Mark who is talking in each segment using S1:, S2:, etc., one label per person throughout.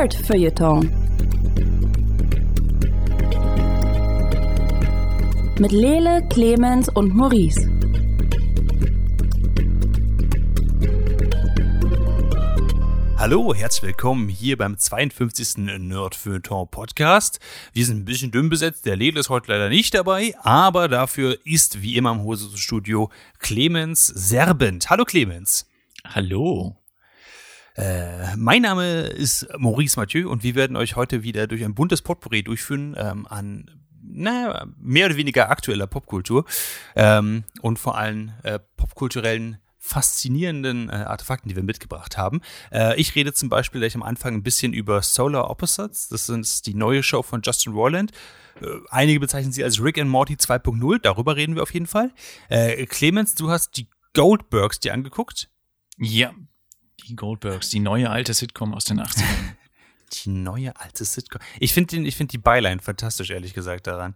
S1: Nerd Feuilleton. Mit Lele, Clemens und Maurice.
S2: Hallo, herzlich willkommen hier beim 52. Nerd Feuilleton Podcast. Wir sind ein bisschen dünn besetzt, der Lele ist heute leider nicht dabei, aber dafür ist wie immer im Hose Studio Clemens Serbent. Hallo Clemens.
S3: Hallo.
S2: Äh, mein Name ist Maurice Mathieu und wir werden euch heute wieder durch ein buntes Potpourri durchführen ähm, an na, mehr oder weniger aktueller Popkultur ähm, und vor allem äh, popkulturellen faszinierenden äh, Artefakten, die wir mitgebracht haben. Äh, ich rede zum Beispiel gleich am Anfang ein bisschen über Solar Opposites. Das ist die neue Show von Justin Roiland. Äh, einige bezeichnen sie als Rick and Morty 2.0. Darüber reden wir auf jeden Fall. Äh, Clemens, du hast die Goldbergs dir angeguckt.
S3: Ja, die Goldbergs, die neue alte Sitcom aus den 80ern.
S2: die neue alte Sitcom. Ich finde find die Byline fantastisch, ehrlich gesagt, daran.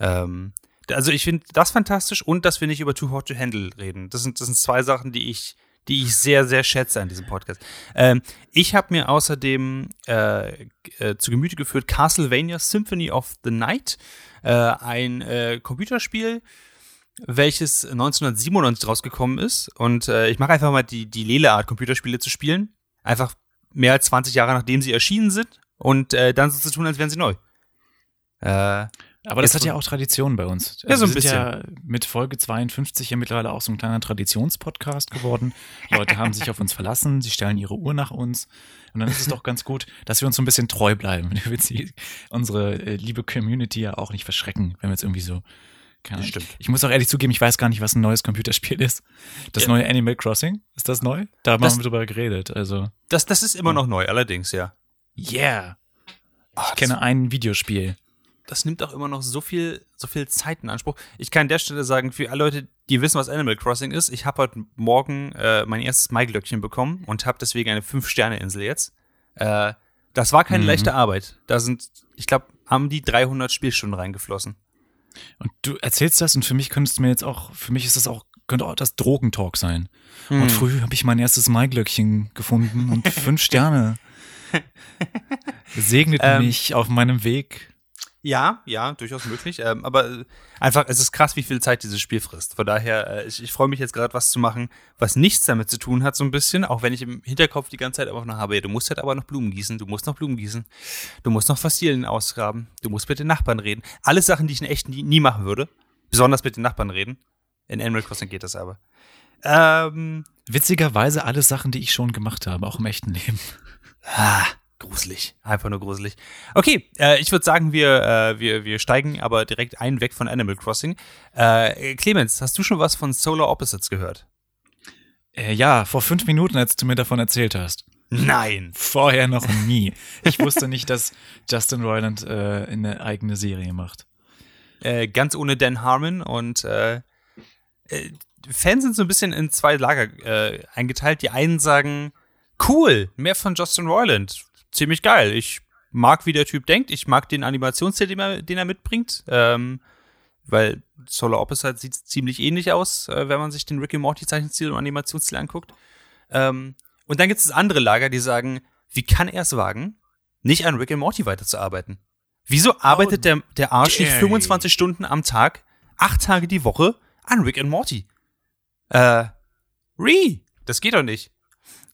S2: Ähm, also ich finde das fantastisch und dass wir nicht über Too Hot to Handle reden. Das sind, das sind zwei Sachen, die ich, die ich sehr, sehr schätze an diesem Podcast. Ähm, ich habe mir außerdem äh, äh, zu Gemüte geführt Castlevania Symphony of the Night, äh, ein äh, Computerspiel, welches 1997 rausgekommen ist. Und äh, ich mache einfach mal die, die Lele-Art, Computerspiele zu spielen. Einfach mehr als 20 Jahre nachdem sie erschienen sind und äh, dann so zu tun, als wären sie neu.
S3: Äh, aber das hat ja auch Tradition bei uns.
S2: Also ja, so ein
S3: wir
S2: bisschen.
S3: ja mit Folge 52 ja mittlerweile auch so ein kleiner Traditionspodcast geworden. Leute haben sich auf uns verlassen, sie stellen ihre Uhr nach uns. Und dann ist es doch ganz gut, dass wir uns so ein bisschen treu bleiben. Wir will unsere äh, liebe Community ja auch nicht verschrecken, wenn wir jetzt irgendwie so. Keine
S2: Das stimmt.
S3: Ich muss auch ehrlich zugeben, ich weiß gar nicht, was ein neues Computerspiel ist. Das
S2: Ja.
S3: neue Animal Crossing, ist das neu? Da haben
S2: Das-
S3: wir drüber geredet. Also,
S2: Das, das ist immer noch neu, allerdings, ja.
S3: yeah.
S2: Ah,
S3: Ich kenne ein Videospiel.
S2: das nimmt auch immer noch so viel, so viel Zeit in Anspruch. Ich kann an der Stelle sagen, für alle Leute, die wissen, was Animal Crossing ist, ich habe heute Morgen äh, mein erstes Maiglöckchen bekommen und habe deswegen eine Fünf-Sterne-Insel jetzt. Äh, das war keine
S3: Mhm.
S2: leichte Arbeit. Da sind, ich glaube, haben die 300 Spielstunden reingeflossen.
S3: Und du erzählst das und für mich könntest du mir jetzt auch, für mich ist das auch, könnte auch das Drogentalk sein.
S2: Hm.
S3: Und früh habe ich mein erstes Maiglöckchen gefunden und fünf Sterne. Segnet
S2: Ähm.
S3: mich auf meinem Weg.
S2: Ja, ja, durchaus möglich. Ähm, aber äh, einfach, es ist krass, wie viel Zeit dieses Spiel frisst. Von daher, äh, ich, ich freue mich jetzt gerade, was zu machen, was nichts damit zu tun hat, so ein bisschen. Auch wenn ich im Hinterkopf die ganze Zeit einfach noch habe, ja, du musst halt aber noch Blumen gießen, du musst noch Blumen gießen, du musst noch Fossilien ausgraben, du musst mit den Nachbarn reden. Alles Sachen, die ich in echt nie, nie machen würde. Besonders mit den Nachbarn reden. In Animal Crossing geht das aber. Ähm,
S3: Witzigerweise alles Sachen, die ich schon gemacht habe, auch im echten Leben.
S2: Ah, gruselig. Einfach nur gruselig. Okay, äh, ich würde sagen, wir, äh, wir, wir steigen aber direkt ein, weg von Animal Crossing. Äh, Clemens, hast du schon was von Solar Opposites gehört?
S3: Äh, ja, vor fünf Minuten, als du mir davon erzählt hast.
S2: Nein.
S3: Vorher noch nie. Ich wusste nicht, dass Justin Roiland äh, eine eigene Serie macht.
S2: Äh, ganz ohne Dan Harmon und Fans sind so ein bisschen in zwei Lager eingeteilt. Die einen sagen, cool, mehr von Justin Roiland. Ziemlich geil. Ich mag, wie der Typ denkt. Ich mag den Animationsstil, den er, den er mitbringt. Ähm, weil Solar Opposite sieht ziemlich ähnlich aus, äh, wenn man sich den Rick and Morty Zeichenstil und Animationsstil anguckt. Ähm, und dann gibt es das andere Lager, die sagen, wie kann er es wagen, nicht an Rick and Morty weiterzuarbeiten? Wieso arbeitet der, der Arsch nicht
S3: dare
S2: 25 Stunden am Tag, acht Tage die Woche an Rick and Morty? Äh, Re, das geht doch nicht.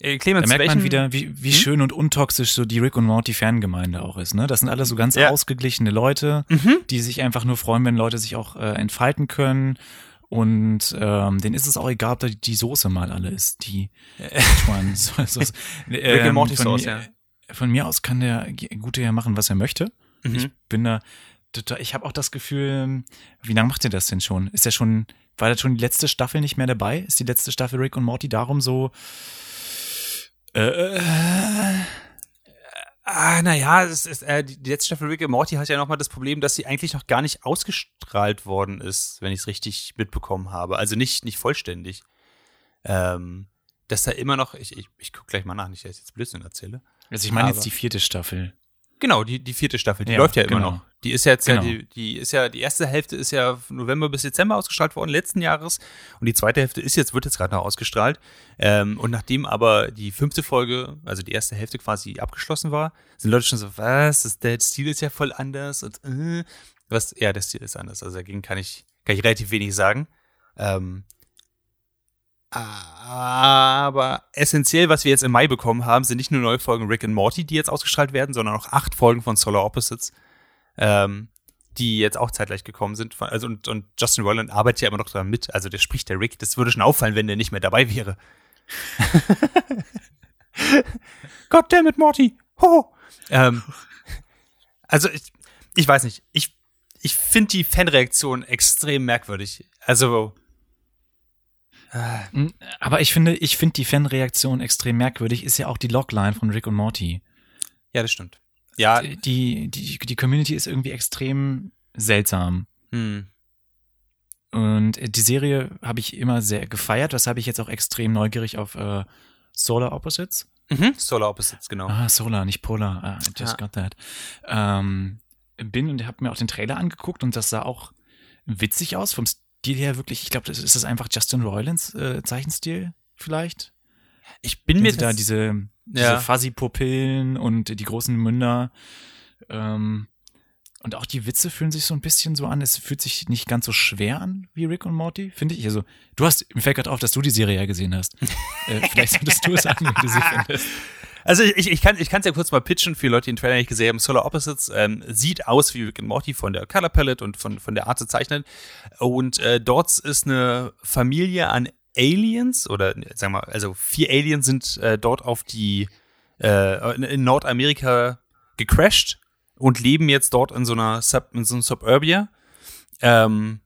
S2: Äh, Clemens,
S3: Da merkt
S2: welchen,
S3: man wieder, wie, wie
S2: Hm?
S3: schön und untoxisch so die Rick und Morty Fangemeinde auch ist. Ne? Das sind alles so ganz
S2: Ja.
S3: ausgeglichene Leute,
S2: Mhm.
S3: die sich einfach nur freuen, wenn Leute sich auch äh, entfalten können. Und ähm, denen ist es auch egal, ob da die Soße mal alle ist. Die, ich meine, so, so,
S2: Rick and Morty
S3: von,
S2: Sauce,
S3: mir,
S2: ja.
S3: von mir aus kann der Gute ja machen, was er möchte.
S2: Mhm.
S3: Ich bin da total, ich habe auch das Gefühl, wie lange macht ihr das denn schon? Ist ja schon, war das schon die letzte Staffel nicht mehr dabei? Ist die letzte Staffel Rick und Morty darum so äh,
S2: Ah, naja, es ist, äh, die letzte Staffel Rick and Morty hat ja nochmal das Problem, dass sie eigentlich noch gar nicht ausgestrahlt worden ist, wenn ich es richtig mitbekommen habe. Also nicht, nicht vollständig. Ähm, dass da immer noch, ich, ich, ich gucke gleich mal nach, nicht, dass ich jetzt Blödsinn erzähle.
S3: Also ich meine jetzt die vierte Staffel.
S2: Genau, die, die vierte Staffel, die
S3: Ja,
S2: läuft ja immer
S3: genau.
S2: noch. Die ist jetzt
S3: Genau.
S2: ja, die, die ist ja, die erste Hälfte ist ja November bis Dezember ausgestrahlt worden, letzten Jahres. Und die zweite Hälfte ist jetzt, wird jetzt gerade noch ausgestrahlt. Ähm, und nachdem aber die fünfte Folge, also die erste Hälfte quasi abgeschlossen war, sind Leute schon so, was? Das, der Stil ist ja voll anders und äh, was, ja, der Stil ist anders. Also dagegen kann ich, kann ich relativ wenig sagen. Ähm, aber essentiell, was wir jetzt im Mai bekommen haben, sind nicht nur neue Folgen Rick and Morty, die jetzt ausgestrahlt werden, sondern auch acht Folgen von Solar Opposites, ähm, die jetzt auch zeitgleich gekommen sind. Also und, und Justin Roiland arbeitet ja immer noch daran mit. Also der spricht der Rick. Das würde schon auffallen, wenn der nicht mehr dabei wäre. God damn it, Morty. Ho. Ähm, also ich, ich weiß nicht. Ich, ich finde die Fanreaktion extrem merkwürdig. Also
S3: Mm, Aber ich finde, ich finde die Fanreaktion extrem merkwürdig, ist ja auch die Logline von Rick und Morty.
S2: ja, das stimmt. Ja,
S3: Die, die, die Community ist irgendwie extrem seltsam.
S2: hm.
S3: Und die Serie habe ich immer sehr gefeiert, weshalb ich jetzt auch extrem neugierig auf äh, Solar Opposites.
S2: Mhm. Solar Opposites, genau.
S3: Ah, Solar, nicht Polar. Ah, I just
S2: Ja.
S3: got that. Ähm, bin und habe mir auch den Trailer angeguckt und das sah auch witzig aus. Vom Stil her wirklich, ich glaube, das ist das einfach Justin Roilands äh, Zeichenstil vielleicht.
S2: Ich bin mir
S3: da diese, diese
S2: Ja.
S3: Fuzzy-Pupillen und die großen Münder. Ähm, und auch die Witze fühlen sich so ein bisschen so an. Es fühlt sich nicht ganz so schwer an wie Rick und Morty, finde ich. Also, du hast, mir fällt gerade auf, dass du die Serie ja gesehen hast. äh, vielleicht solltest du sagen, wie du sie findest.
S2: Also ich, ich kann es ja kurz mal pitchen für Leute, die den Trailer nicht gesehen haben. Solar Opposites ähm, sieht aus wie Rick and Morty von der Color Palette und von, von der Art zu zeichnen. Und äh, dort ist eine Familie an Aliens oder sagen wir mal, also vier Aliens sind äh, dort auf die äh, in- Nordamerika gecrashed und leben jetzt dort in so einer Sub, in so einem Suburbia. Ähm,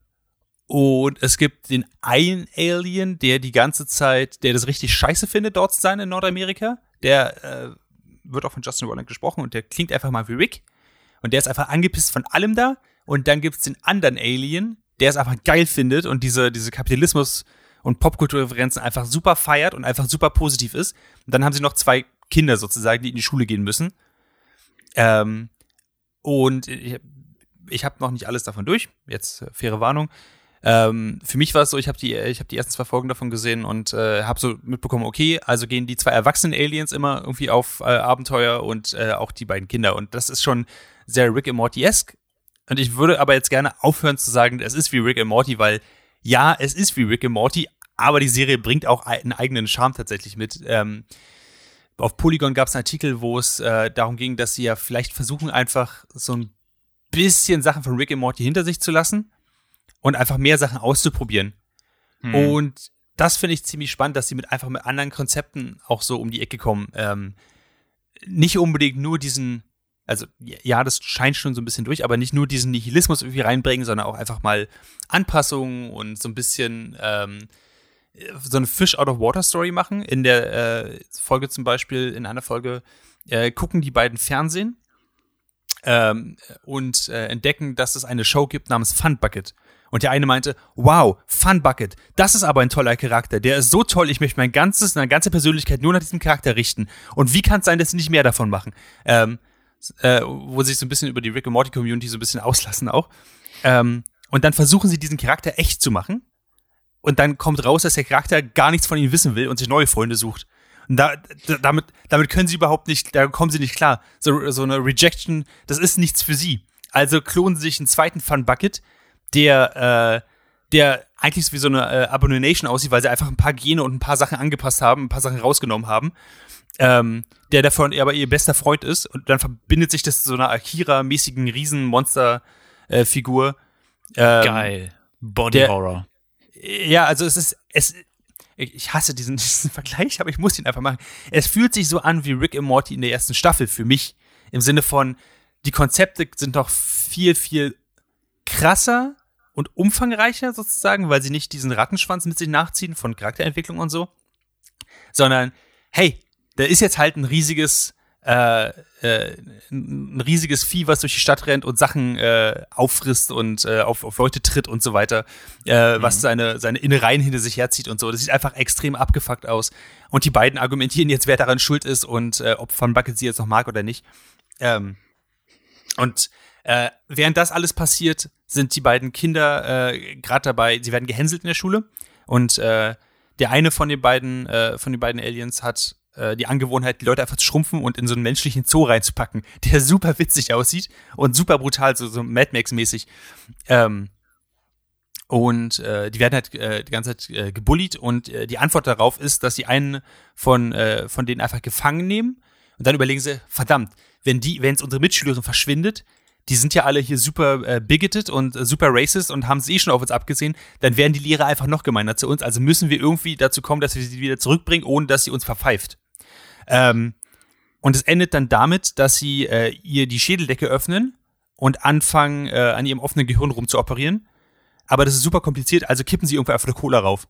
S2: und es gibt den einen Alien, der die ganze Zeit, der das richtig scheiße findet, dort zu sein in Nordamerika. Der äh, wird auch von Justin Roiland gesprochen und der klingt einfach mal wie Rick. Und der ist einfach angepisst von allem da. Und dann gibt's den anderen Alien, der es einfach geil findet und diese, diese Kapitalismus- und Popkulturreferenzen einfach super feiert und einfach super positiv ist. Und dann haben sie noch zwei Kinder sozusagen, die in die Schule gehen müssen. Ähm, und ich, ich habe noch nicht alles davon durch. Jetzt äh, faire Warnung. Ähm, für mich war es so, ich habe die, ich habe die ersten zwei Folgen davon gesehen und äh, habe so mitbekommen, okay, also gehen die zwei erwachsenen Aliens immer irgendwie auf äh, Abenteuer und äh, auch die beiden Kinder. Und das ist schon sehr Rick and Morty-esque. Und ich würde aber jetzt gerne aufhören zu sagen, es ist wie Rick and Morty, weil ja, es ist wie Rick and Morty, aber die Serie bringt auch einen eigenen Charme tatsächlich mit. Ähm, auf Polygon gab es einen Artikel, wo es äh, darum ging, dass sie ja vielleicht versuchen, einfach so ein bisschen Sachen von Rick and Morty hinter sich zu lassen und einfach mehr Sachen auszuprobieren.
S3: Hm.
S2: Und das finde ich ziemlich spannend, dass sie mit einfach mit anderen Konzepten auch so um die Ecke kommen. Ähm, nicht unbedingt nur diesen, also ja, das scheint schon so ein bisschen durch, aber nicht nur diesen Nihilismus irgendwie reinbringen, sondern auch einfach mal Anpassungen und so ein bisschen ähm, so eine Fish out of Water Story machen. In der äh, Folge zum Beispiel, in einer Folge äh, gucken die beiden Fernsehen ähm, und äh, entdecken, dass es eine Show gibt namens Fun Bucket. Und der eine meinte, wow, Fun Bucket, das ist aber ein toller Charakter. Der ist so toll, ich möchte mein ganzes, meine ganze Persönlichkeit nur nach diesem Charakter richten. Und wie kann es sein, dass sie nicht mehr davon machen? Ähm, äh, wo sie sich so ein bisschen über die Rick and Morty Community so ein bisschen auslassen auch. Ähm, und dann versuchen sie diesen Charakter echt zu machen. Und dann kommt raus, dass der Charakter gar nichts von ihnen wissen will und sich neue Freunde sucht. Und da, da, damit, damit können sie überhaupt nicht, da kommen sie nicht klar. So, so eine Rejection, das ist nichts für sie. Also klonen sie sich einen zweiten Fun Bucket, der, äh, der eigentlich wie so eine äh, Abomination aussieht, weil sie einfach ein paar Gene und ein paar Sachen angepasst haben, ein paar Sachen rausgenommen haben. Ähm, der davon aber ihr bester Freund ist und dann verbindet sich das zu so einer Akira-mäßigen Riesenmonster-Figur. ähm,
S3: Geil. Body
S2: der-
S3: Horror.
S2: ja, also es ist, es, ich hasse diesen, diesen Vergleich, aber ich muss ihn einfach machen. Es fühlt sich so an wie Rick and Morty in der ersten Staffel für mich. Im Sinne von, die Konzepte sind noch viel, viel krasser und umfangreicher sozusagen, weil sie nicht diesen Rattenschwanz mit sich nachziehen von Charakterentwicklung und so, sondern, hey, da ist jetzt halt ein riesiges, äh, äh, ein riesiges Vieh, was durch die Stadt rennt und Sachen äh, auffrisst und äh, auf, auf Leute tritt und so weiter, äh, was seine, seine Innereien hinter sich herzieht und so. Das sieht einfach extrem abgefuckt aus. Und die beiden argumentieren jetzt, wer daran schuld ist und äh, ob Van Bucket sie jetzt noch mag oder nicht. Ähm, und Äh, während das alles passiert, sind die beiden Kinder äh, gerade dabei, sie werden gehänselt in der Schule und äh, der eine von den beiden, äh, von den beiden Aliens hat äh, die Angewohnheit, die Leute einfach zu schrumpfen und in so einen menschlichen Zoo reinzupacken, der super witzig aussieht und super brutal, so, so Mad Max-mäßig. Ähm, und äh, die werden halt äh, die ganze Zeit äh, gebullied und äh, die Antwort darauf ist, dass sie einen von, äh, von denen einfach gefangen nehmen und dann überlegen sie, verdammt, wenn die, wenn es unsere Mitschülerin verschwindet, die sind ja alle hier super äh, bigoted und äh, super racist und haben es eh schon auf uns abgesehen, dann werden die Lehrer einfach noch gemeiner zu uns. Also müssen wir irgendwie dazu kommen, dass wir sie wieder zurückbringen, ohne dass sie uns verpfeift. Ähm, und es endet dann damit, dass sie äh, ihr die Schädeldecke öffnen und anfangen, äh, an ihrem offenen Gehirn rumzuoperieren. Aber das ist super kompliziert, also kippen sie irgendwo einfach eine Cola rauf.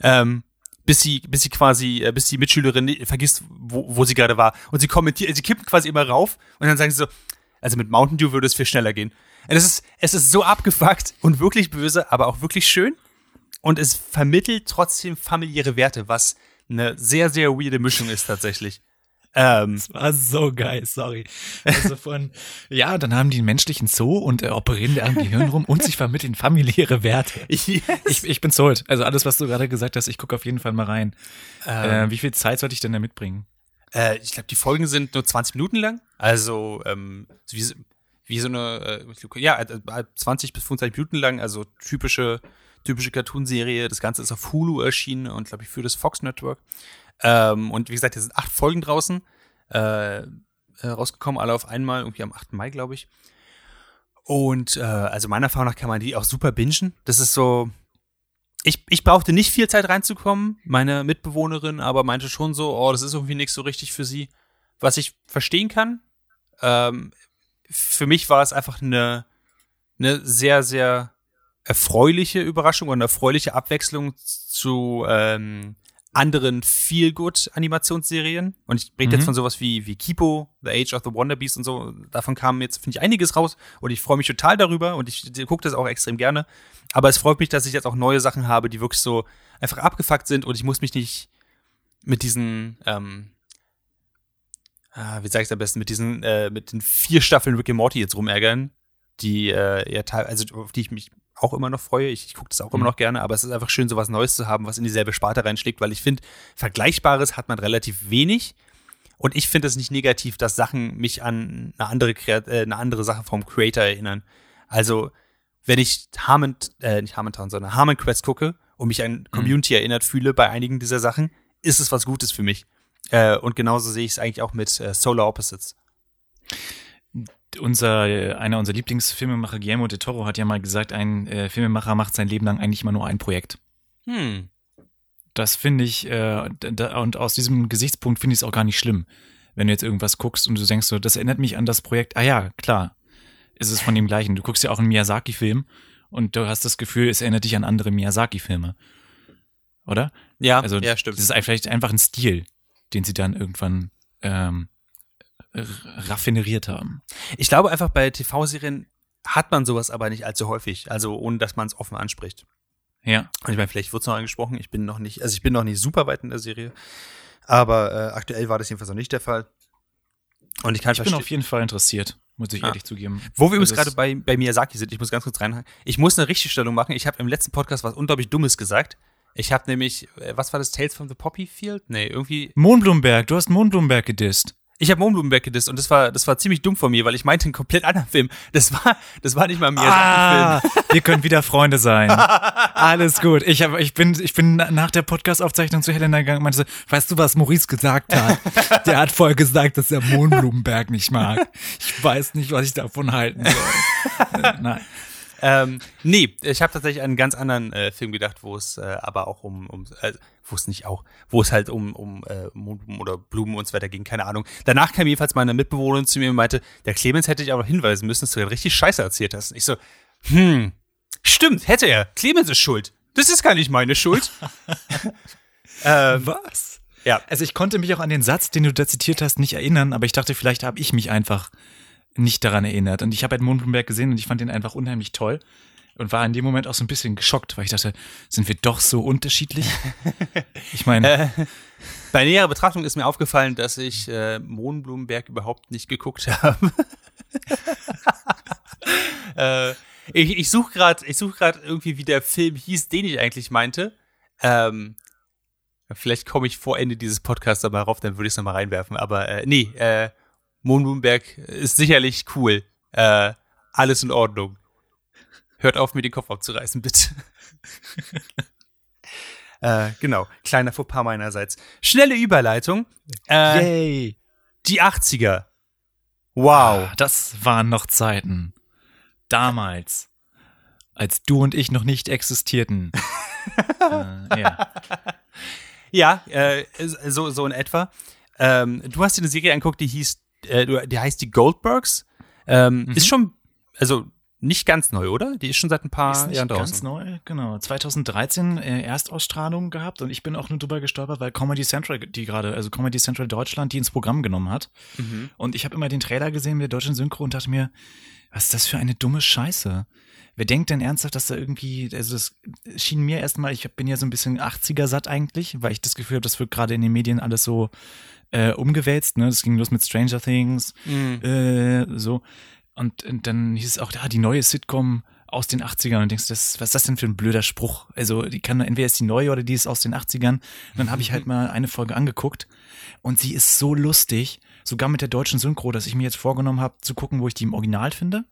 S2: Ähm, bis sie, bis sie quasi, äh, bis die Mitschülerin vergisst, wo, wo sie gerade war. Und sie kommentiert, sie kippen quasi immer rauf und dann sagen sie so, also mit Mountain Dew würde es viel schneller gehen. Es ist, es ist so abgefuckt und wirklich böse, aber auch wirklich schön. Und es vermittelt trotzdem familiäre Werte, was eine sehr, sehr weirde Mischung ist tatsächlich. Ähm,
S3: Das war so geil, sorry. Also von, ja, dann haben die einen menschlichen Zoo und äh, operieren da am Gehirn rum und sich vermitteln familiäre Werte.
S2: yes.
S3: Ich, ich bin sold. Also alles, was du gerade gesagt hast, ich gucke auf jeden Fall mal rein.
S2: Ähm,
S3: Äh, wie viel Zeit sollte ich denn da mitbringen?
S2: Äh, ich glaube, die Folgen sind nur 20 Minuten lang. Also ähm, wie, wie so eine, äh, ja, äh, 20 bis 25 Minuten lang. Also typische, typische Cartoonserie. Das Ganze ist auf Hulu erschienen und glaube ich für das Fox Network. Ähm, und wie gesagt, hier sind acht Folgen draußen äh, äh, rausgekommen, alle auf einmal, irgendwie am 8. Mai, glaube ich. Und äh, also meiner Erfahrung nach kann man die auch super bingen. Das ist so, ich, ich brauchte nicht viel Zeit reinzukommen, meine Mitbewohnerin, aber meinte schon so, oh, das ist irgendwie nichts so richtig für sie, was ich verstehen kann. Ähm, für mich war es einfach eine, eine sehr, sehr erfreuliche Überraschung und erfreuliche Abwechslung zu ähm, anderen Feel-Good-Animationsserien. Und ich rede
S3: Mhm.
S2: jetzt von sowas wie, wie Kipo, The Age of the Wonder Beast und so. Davon kam jetzt, finde ich, einiges raus. Und ich freue mich total darüber und ich gucke das auch extrem gerne. Aber es freut mich, dass ich jetzt auch neue Sachen habe, die wirklich so einfach abgefuckt sind und ich muss mich nicht mit diesen, ähm, ah, wie sag ich am besten, mit diesen, äh, mit den vier Staffeln Rick and Morty jetzt rumärgern, die äh, ja also auf die ich mich auch immer noch freue. Ich, ich gucke das auch immer
S3: Mhm.
S2: noch gerne, aber es ist einfach schön, sowas Neues zu haben, was in dieselbe Sparte reinschlägt, weil ich finde, Vergleichbares hat man relativ wenig. Und ich finde es nicht negativ, dass Sachen mich an eine andere, äh, eine andere Sache vom Creator erinnern. Also, wenn ich Harmon, äh, nicht Harmontown, sondern Harmon Quest gucke und mich an Community erinnert fühle bei einigen dieser Sachen, ist es was Gutes für mich. Äh, und genauso sehe ich es eigentlich auch mit äh, Solar Opposites.
S3: Unser, einer unserer Lieblingsfilmemacher, Guillermo de Toro, hat ja mal gesagt, ein äh, Filmemacher macht sein Leben lang eigentlich immer nur ein Projekt.
S2: Hm.
S3: Das finde ich, äh, da, und aus diesem Gesichtspunkt finde ich es auch gar nicht schlimm. Wenn du jetzt irgendwas guckst und du denkst so, das erinnert mich an das Projekt, ah ja, klar, ist es von dem gleichen. Du guckst ja auch einen Miyazaki-Film und du hast das Gefühl, es erinnert dich an andere Miyazaki-Filme. Oder?
S2: Ja,
S3: Also,
S2: ja, stimmt.
S3: Das ist vielleicht einfach ein Stil, den sie dann irgendwann ähm, raffineriert haben.
S2: Ich glaube einfach, bei TV-Serien hat man sowas aber nicht allzu häufig. Also, ohne dass man es offen anspricht.
S3: Ja.
S2: Und ich meine, vielleicht wird es noch angesprochen. Ich bin noch nicht, also ich bin noch nicht super weit in der Serie. Aber äh, aktuell war das jedenfalls noch nicht der Fall. Und ich kann
S3: Ich bin auf jeden Fall interessiert, muss ich
S2: Ah.
S3: ehrlich zugeben.
S2: Wo wir übrigens
S3: Das-
S2: gerade bei, bei Miyazaki sind, ich muss ganz kurz reinhaken. Ich muss eine Richtigstellung machen. Ich habe im letzten Podcast was unglaublich Dummes gesagt. Ich habe nämlich, äh, was war das, Tales from the Poppy Field? Nee, irgendwie.
S3: Mohnblumenberg, du hast Mohnblumenberg gedisst.
S2: Ich habe Mohnblumenberg gedisst und das war, das war ziemlich dumm von mir, weil ich meinte einen komplett anderen Film. Das war, das war nicht mal Miyazaki-Film.
S3: Ah, wir können wieder Freunde sein. Alles gut. Ich, hab, ich, bin, ich bin nach der Podcast-Aufzeichnung zu Helena gegangen und meinte so, weißt du, was Maurice gesagt hat? Der hat voll gesagt, dass er Mohnblumenberg nicht mag. Ich weiß nicht, was ich davon halten soll. Nein.
S2: Ähm, nee, ich habe tatsächlich an einen ganz anderen äh, Film gedacht, wo es äh, aber auch um, um äh, wo es nicht auch, wo es halt um, um äh, Mondblumen oder Blumen und so weiter ging, keine Ahnung. Danach kam jedenfalls meine Mitbewohnerin zu mir und meinte, der Clemens hätte dich aber hinweisen müssen, dass du ja richtig Scheiße erzählt hast. Und ich so, hm, stimmt, hätte er. Clemens ist schuld. Das ist gar nicht meine Schuld. ähm,
S3: Was?
S2: ja,
S3: Also ich konnte mich auch an den Satz, den du da zitiert hast, nicht erinnern, aber ich dachte, vielleicht habe ich mich einfach nicht daran erinnert. Und ich habe halt Mohnblumenberg gesehen und ich fand den einfach unheimlich toll und war in dem Moment auch so ein bisschen geschockt, weil ich dachte, sind wir doch so unterschiedlich? Ich meine,
S2: Äh, bei näherer Betrachtung ist mir aufgefallen, dass ich äh, Mohnblumenberg überhaupt nicht geguckt habe. äh, ich ich suche gerade such irgendwie, wie der Film hieß, den ich eigentlich meinte. Ähm, vielleicht komme ich vor Ende dieses Podcasts nochmal rauf, dann würde ich es nochmal reinwerfen. Aber äh, nee, äh, Moonberg ist sicherlich cool. Äh, alles in Ordnung. Hört auf, mir den Kopf abzureißen, bitte. äh, genau, kleiner Fauxpas meinerseits. Schnelle Überleitung. Äh,
S3: Yay.
S2: Die 80er. Wow.
S3: Ah, Das waren noch Zeiten. Damals. Als du und ich noch nicht existierten. äh, ja.
S2: Ja, äh, so, so in etwa. Ähm, du hast dir eine Serie angeguckt, die hieß, äh, die heißt die Goldbergs. Ähm, Ist schon, also nicht ganz neu, oder? Die ist schon seit ein paar
S3: Ist nicht
S2: Jahren
S3: ganz
S2: draußen.
S3: neu, genau. 2013 äh, Erstausstrahlung gehabt und ich bin auch nur drüber gestolpert, weil Comedy Central die gerade, also Comedy Central Deutschland, die ins Programm genommen hat.
S2: Mhm.
S3: Und ich habe immer den Trailer gesehen mit der deutschen Synchro und dachte mir, was ist das für eine dumme Scheiße? Wer denkt denn ernsthaft, dass da irgendwie, also das schien mir erstmal, ich bin ja so ein bisschen 80er satt eigentlich, weil ich das Gefühl habe, das wird gerade in den Medien alles so äh, umgewälzt, ne? Das ging los mit Stranger Things,
S2: Mhm.
S3: äh, so. Und, und dann hieß es auch, da die neue Sitcom aus den 80ern und denkst, das, was ist das denn für ein blöder Spruch? Also, die kann entweder ist die neue oder die ist aus den 80ern. Und dann habe ich halt mal eine Folge angeguckt und sie ist so lustig, sogar mit der deutschen Synchro, dass ich mir jetzt vorgenommen habe, zu gucken, wo ich die im Original finde,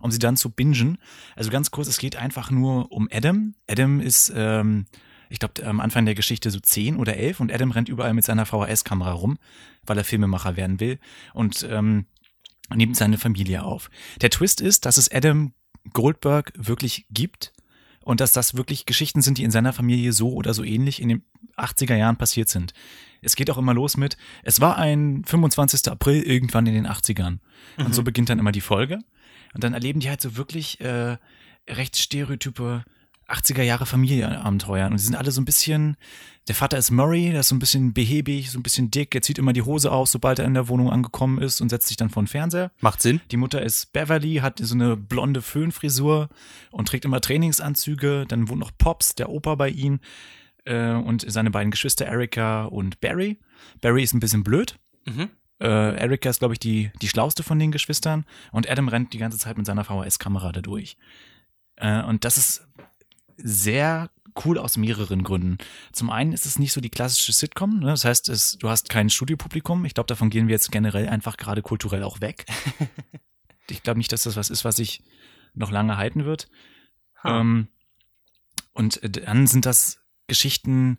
S3: um sie dann zu bingen. Also ganz kurz, es geht einfach nur um Adam. Adam ist, ähm, ich glaube, am Anfang der Geschichte so 10 oder 11 und Adam rennt überall mit seiner VHS-Kamera rum, weil er Filmemacher werden will und ähm, nimmt seine Familie auf. Der Twist ist, dass es Adam Goldberg wirklich gibt und dass das wirklich Geschichten sind, die in seiner Familie so oder so ähnlich in den 80er Jahren passiert sind. Es geht auch immer los mit, es war ein 25. April irgendwann in den 80ern. Und so beginnt dann immer die Folge. Und dann erleben die halt so wirklich äh, recht stereotype 80er Jahre Familienabenteuer. Und die sind alle so ein bisschen, der Vater ist Murray, der ist so ein bisschen behäbig, so ein bisschen dick, er zieht immer die Hose aus, sobald er in der Wohnung angekommen ist und setzt sich dann vor den Fernseher.
S2: Macht Sinn.
S3: Die Mutter ist Beverly, hat so eine blonde Föhnfrisur und trägt immer Trainingsanzüge. Dann wohnt noch Pops, der Opa bei ihm äh, und seine beiden Geschwister Erika und Barry. Barry ist ein bisschen blöd.
S2: Mhm.
S3: Äh, Erika ist, glaube ich, die, die schlauste von den Geschwistern und Adam rennt die ganze Zeit mit seiner VHS-Kamera da durch. Äh, und das ist sehr cool aus mehreren Gründen. Zum einen ist es nicht so die klassische Sitcom, ne? das heißt, es, du hast kein Studiopublikum. Ich glaube, davon gehen wir jetzt generell einfach gerade kulturell auch weg. ich glaube nicht, dass das was ist, was sich noch lange halten wird. Ähm, und dann sind das Geschichten,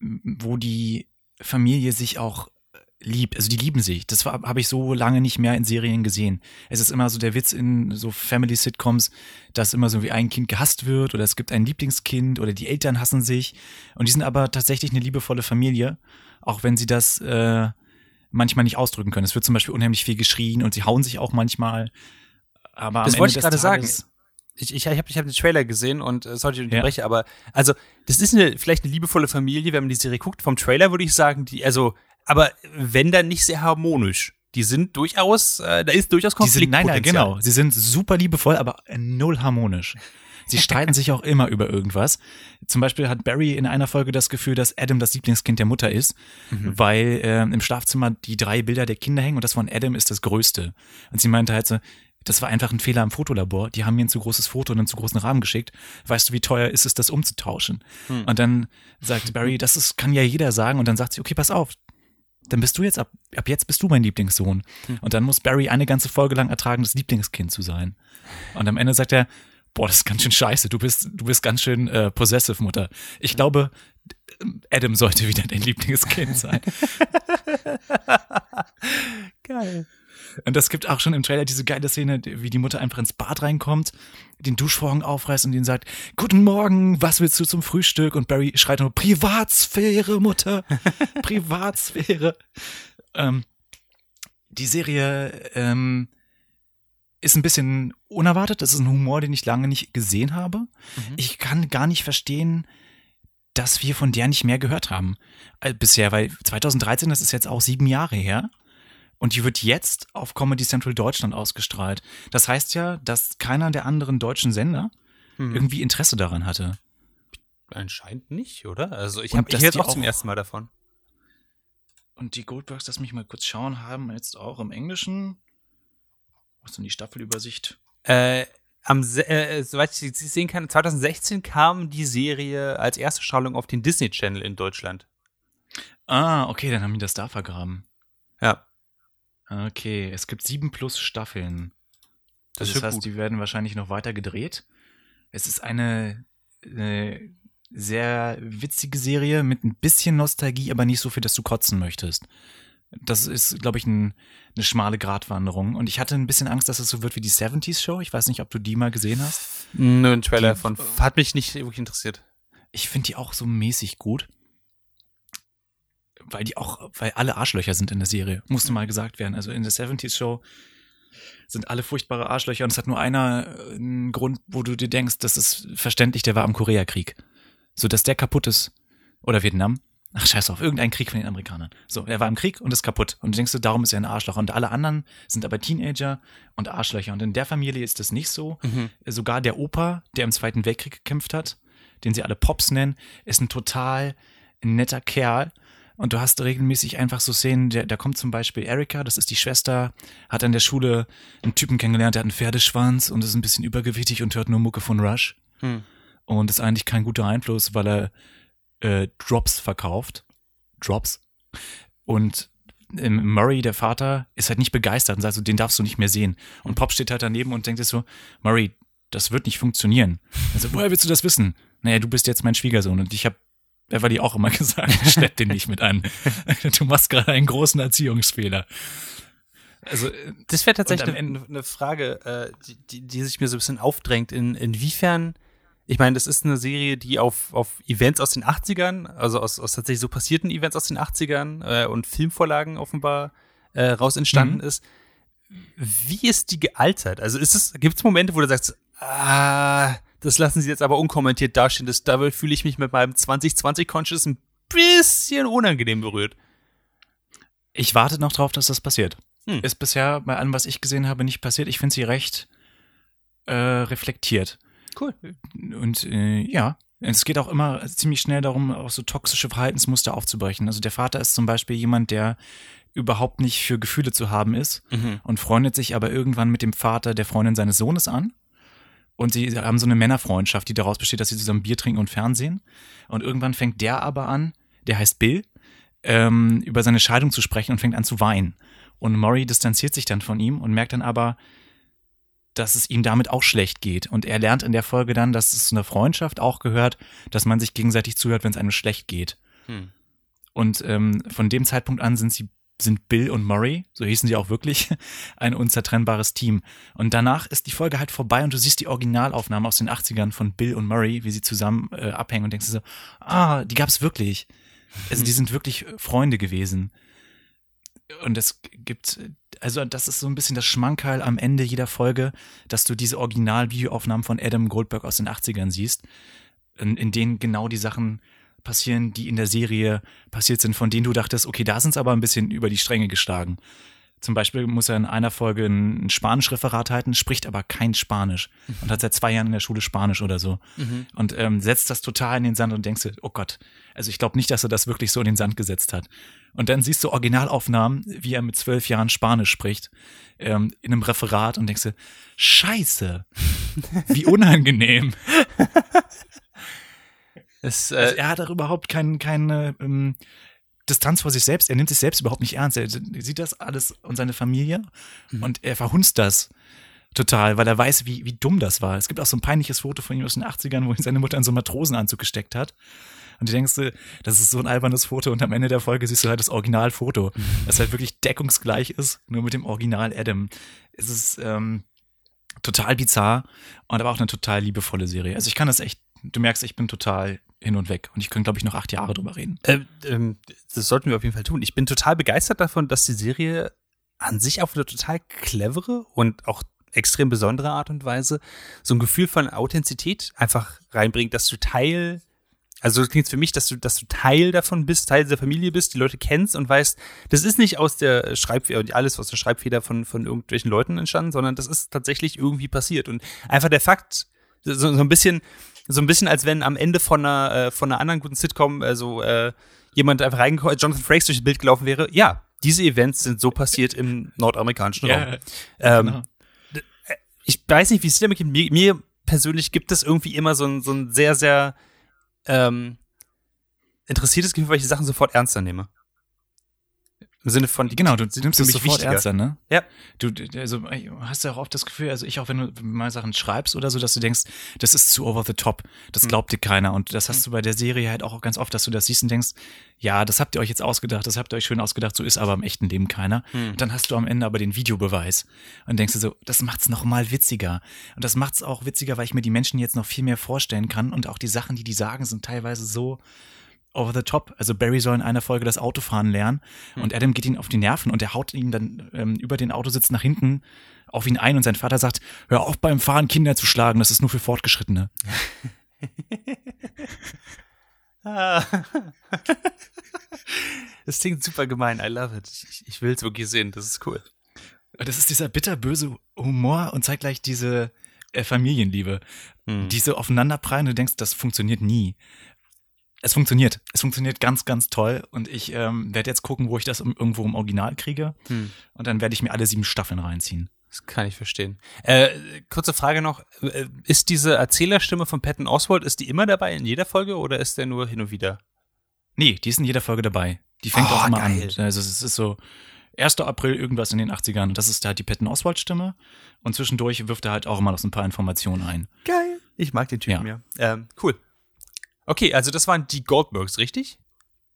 S3: wo die Familie sich auch liebt. Also die lieben sich. Das habe ich so lange nicht mehr in Serien gesehen. Es ist immer so der Witz in so Family-Sitcoms, dass immer so wie ein Kind gehasst wird oder es gibt ein Lieblingskind oder die Eltern hassen sich. Und die sind aber tatsächlich eine liebevolle Familie, auch wenn sie das äh, manchmal nicht ausdrücken können. Es wird zum Beispiel unheimlich viel geschrien und sie hauen sich auch manchmal. Aber am
S2: Das
S3: Ende
S2: wollte ich
S3: des
S2: gerade sagen. Ich, ich, ich habe ich hab den Trailer gesehen und äh, sorry, ich unterbreche, aber also das ist eine vielleicht eine liebevolle Familie, wenn man die Serie guckt. Vom Trailer würde ich sagen, die also, aber wenn dann nicht sehr harmonisch. Die sind durchaus, äh, da ist durchaus
S3: Die sind, nein, nein, genau. Sie sind super liebevoll, aber null harmonisch. Sie streiten sich auch immer über irgendwas. Zum Beispiel hat Barry in einer Folge das Gefühl, dass Adam das Lieblingskind der Mutter ist, weil ähm, im Schlafzimmer die drei Bilder der Kinder hängen und das von Adam ist das größte. Und sie meinte halt so, das war einfach ein Fehler im Fotolabor. Die haben mir ein zu großes Foto und einen zu großen Rahmen geschickt. Weißt du, wie teuer ist es, das umzutauschen? Und dann sagt Barry, das ist, kann ja jeder sagen. Und dann sagt sie, okay, pass auf, dann bist du jetzt ab, ab jetzt bist du mein Lieblingssohn. Und dann muss Barry eine ganze Folge lang ertragen, das Lieblingskind zu sein. Und am Ende sagt er, boah, das ist ganz schön scheiße, du bist, du bist ganz schön äh, possessive, Mutter. Ich glaube, Adam sollte wieder dein Lieblingskind sein.
S2: Geil.
S3: Und das gibt auch schon im Trailer diese geile Szene, wie die Mutter einfach ins Bad reinkommt, den Duschvorhang aufreißt und ihnen sagt, Guten Morgen, was willst du zum Frühstück? Und Barry schreit nur, Privatsphäre, Mutter, Privatsphäre. ähm, die Serie ähm, ist ein bisschen unerwartet. Das ist ein Humor, den ich lange nicht gesehen habe. Ich kann gar nicht verstehen, dass wir von der nicht mehr gehört haben äh, bisher, weil 2013, das ist jetzt auch sieben Jahre her. Und die wird jetzt auf Comedy Central Deutschland ausgestrahlt. Das heißt ja, dass keiner der anderen deutschen Sender
S2: Mhm.
S3: irgendwie Interesse daran hatte.
S2: Anscheinend nicht, oder? Also ich habe
S3: dass
S2: jetzt
S3: die
S2: auch zum
S3: auch-
S2: ersten Mal davon.
S3: Und die Goldbergs, lass mich mal kurz schauen, haben jetzt auch im Englischen. Was ist denn die Staffelübersicht?
S2: Äh, am, se- äh, soweit ich sie sehen kann, 2016 kam die Serie als erste Strahlung auf den Disney Channel in Deutschland.
S3: Ah, okay, dann haben die das da vergraben.
S2: Ja.
S3: Okay, es gibt sieben plus Staffeln.
S2: Das
S3: Das, heißt,
S2: gut.
S3: die werden wahrscheinlich noch weiter gedreht. Es ist eine, eine sehr witzige Serie mit ein bisschen Nostalgie, aber nicht so viel, dass du kotzen möchtest. Das ist, glaube ich, ein, eine schmale Gratwanderung. Und ich hatte ein bisschen Angst, dass es so wird wie die 70s Show. Ich weiß nicht, ob du die mal gesehen hast.
S2: Nur ein Trailer
S3: Die-
S2: von. Hat mich nicht wirklich interessiert.
S3: Ich finde die auch so mäßig gut. Weil die auch, weil alle Arschlöcher sind in der Serie, musste mal gesagt werden. Also in der 70s Show sind alle furchtbare Arschlöcher und es hat nur einer äh, einen Grund, wo du dir denkst, das ist verständlich, der war am Koreakrieg. So, dass der kaputt ist. Oder Vietnam. Ach, scheiß auf, irgendein Krieg von den Amerikanern. So, er war im Krieg und ist kaputt. Und du denkst du, darum ist er ein Arschloch. Und alle anderen sind aber Teenager und Arschlöcher. Und in der Familie ist das nicht so. Sogar der Opa, der im Zweiten Weltkrieg gekämpft hat, den sie alle Pops nennen, ist ein total netter Kerl. Und du hast regelmäßig einfach so Szenen, der, da kommt zum Beispiel Erika, das ist die Schwester, hat an der Schule einen Typen kennengelernt, der hat einen Pferdeschwanz und ist ein bisschen übergewichtig und hört nur Mucke von Rush.
S2: Hm.
S3: Und ist eigentlich kein guter Einfluss, weil er äh, Drops verkauft. Drops. Und ähm, Murray, der Vater, ist halt nicht begeistert und sagt so, den darfst du nicht mehr sehen. Und Pop steht halt daneben und denkt sich so, Murray, das wird nicht funktionieren. Also, woher willst du das wissen? Naja, du bist jetzt mein Schwiegersohn und ich habe Beverly auch immer gesagt, schlepp den nicht mit an. Du machst gerade einen großen Erziehungsfehler. Also, äh,
S2: Das wäre tatsächlich eine, eine Frage, äh, die, die, die sich mir so ein bisschen aufdrängt. In, inwiefern, ich meine, das ist eine Serie, die auf, auf Events aus den 80ern, also aus, aus tatsächlich so passierten Events aus den 80ern äh, und Filmvorlagen offenbar äh, raus entstanden
S3: Mhm.
S2: ist. Wie ist die gealtert? Also ist es, gibt es Momente, wo du sagst, ah, das lassen sie jetzt aber unkommentiert dastehen, das, da fühle ich mich mit meinem 2020 Conscious ein bisschen unangenehm berührt.
S3: ich warte noch drauf, dass das passiert.
S2: Hm.
S3: Ist bisher bei allem, was ich gesehen habe, nicht passiert. Ich finde sie recht äh, reflektiert.
S2: Cool.
S3: Und äh, ja, es geht auch immer ziemlich schnell darum, auch so toxische Verhaltensmuster aufzubrechen. Also der Vater ist zum Beispiel jemand, der überhaupt nicht für Gefühle zu haben ist
S2: Mhm.
S3: und freundet sich aber irgendwann mit dem Vater der Freundin seines Sohnes an. Und sie haben so eine Männerfreundschaft, die daraus besteht, dass sie zusammen Bier trinken und Fernsehen. Und irgendwann fängt der aber an, der heißt Bill, ähm, über seine Scheidung zu sprechen und fängt an zu weinen. Und Maury distanziert sich dann von ihm und merkt dann aber, dass es ihm damit auch schlecht geht. Und er lernt in der Folge dann, dass es zu einer Freundschaft auch gehört, dass man sich gegenseitig zuhört, wenn es einem schlecht geht.
S2: Hm.
S3: Und ähm, von dem Zeitpunkt an sind sie sind Bill und Murray, so hießen sie auch wirklich, ein unzertrennbares Team. Und danach ist die Folge halt vorbei und du siehst die Originalaufnahme aus den 80ern von Bill und Murray, wie sie zusammen äh, abhängen und denkst dir so, ah, die gab's wirklich. Also die sind wirklich Freunde gewesen. Und es gibt, also das ist so ein bisschen das Schmankerl am Ende jeder Folge, dass du diese Original-Videoaufnahmen von Adam Goldberg aus den 80ern siehst, in, in denen genau die Sachen passieren, die in der Serie passiert sind, von denen du dachtest, okay, da sind es aber ein bisschen über die Stränge geschlagen. Zum Beispiel muss er in einer Folge ein Spanisch-Referat halten, spricht aber kein Spanisch und hat seit zwei Jahren in der Schule Spanisch oder so. Und ähm, setzt das total in den Sand und denkst dir, oh Gott, also ich glaube nicht, dass er das wirklich so in den Sand gesetzt hat. Und dann siehst du Originalaufnahmen, wie er mit zwölf Jahren Spanisch spricht, ähm, in einem Referat und denkst dir, scheiße, wie unangenehm.
S2: Es, äh,
S3: Also er hat auch überhaupt kein, keine ähm, Distanz vor sich selbst. Er nimmt sich selbst überhaupt nicht ernst. Er sieht das alles und seine Familie und er verhunzt das total, weil er weiß, wie, wie dumm das war. Es gibt auch so ein peinliches Foto von ihm aus den 80ern, wo ihn seine Mutter in so einen Matrosenanzug gesteckt hat. Und du denkst, du, das ist so ein albernes Foto und am Ende der Folge siehst du halt das Originalfoto, das halt wirklich deckungsgleich ist, nur mit dem Original Adam. Es ist ähm, total bizarr und aber auch eine total liebevolle Serie. Also ich kann das echt, du merkst, ich bin total hin und weg und ich könnte, glaube ich, noch acht Jahre drüber reden.
S2: äh, ähm, das sollten wir auf jeden Fall tun. Ich bin total begeistert davon, dass die Serie an sich auf eine total clevere und auch extrem besondere Art und Weise so ein Gefühl von Authentizität einfach reinbringt, dass du Teil, also das klingt für mich, dass du, dass du Teil davon bist, Teil dieser Familie bist, die Leute kennst und weißt, das ist nicht aus der Schreibfeder, alles aus der Schreibfeder von, von irgendwelchen Leuten entstanden, sondern das ist tatsächlich irgendwie passiert. Und einfach der Fakt, so, so ein bisschen, so ein bisschen, als wenn am Ende von einer, äh, von einer anderen guten Sitcom, also äh, jemand einfach reingekommen, Jonathan Frakes durch das Bild gelaufen wäre. Ja, diese Events sind so passiert im nordamerikanischen Raum. Ähm,
S3: genau.
S2: ich weiß nicht, wie es dir damit geht. Mir, mir persönlich gibt es irgendwie immer so ein, so ein sehr, sehr ähm, interessiertes Gefühl, weil ich die Sachen sofort ernster nehme. Im Sinne von,
S3: Genau, du nimmst es sofort
S2: wichtiger.
S3: ernster, ne?
S2: Ja.
S3: Du, also hast du auch oft das Gefühl, also ich auch, wenn du mal Sachen schreibst oder so, dass du denkst, das ist zu over the top, das
S2: Hm.
S3: glaubt dir keiner. Und das hast du bei der Serie halt auch ganz oft, dass du das siehst und denkst, ja, das habt ihr euch jetzt ausgedacht, das habt ihr euch schön ausgedacht, so ist aber im echten Leben keiner.
S2: Hm.
S3: Und dann hast du am Ende aber den Videobeweis und denkst du so, das macht's noch mal witziger. Und das macht's auch witziger, weil ich mir die Menschen jetzt noch viel mehr vorstellen kann und auch die Sachen, die die sagen, sind teilweise so over the top. Also Barry soll in einer Folge das Autofahren lernen und Adam geht ihn auf die Nerven und er haut ihn dann ähm, über den Autositz nach hinten auf ihn ein und sein Vater sagt, hör auf beim Fahren Kinder zu schlagen, das ist nur für Fortgeschrittene.
S2: Das klingt super gemein. I love it. Ich, ich will es wirklich sehen. Das ist cool.
S3: Das ist dieser bitterböse Humor und zeitgleich diese äh, Familienliebe,
S2: Hm.
S3: die so aufeinander prallen und du denkst, das funktioniert nie. Es funktioniert. Es funktioniert ganz, ganz toll. Und ich ähm, werde jetzt gucken, wo ich das irgendwo im Original kriege.
S2: Hm.
S3: Und dann werde ich mir alle sieben Staffeln reinziehen.
S2: Das kann ich verstehen. Äh, kurze Frage noch. Äh, Ist diese Erzählerstimme von Patton Oswald, ist die immer dabei in jeder Folge oder ist der nur hin und wieder?
S3: Nee, die ist in jeder Folge dabei. Die fängt
S2: Oh,
S3: auch immer
S2: geil.
S3: an. Also es ist so 1. April irgendwas in den 80ern. Und das ist halt die Patton Oswald Stimme. Und zwischendurch wirft er halt auch immer noch so ein paar Informationen ein.
S2: Geil. Ich mag den Typen,
S3: Ja.
S2: ja. Ähm, cool. Okay, also das waren die Goldbergs, richtig?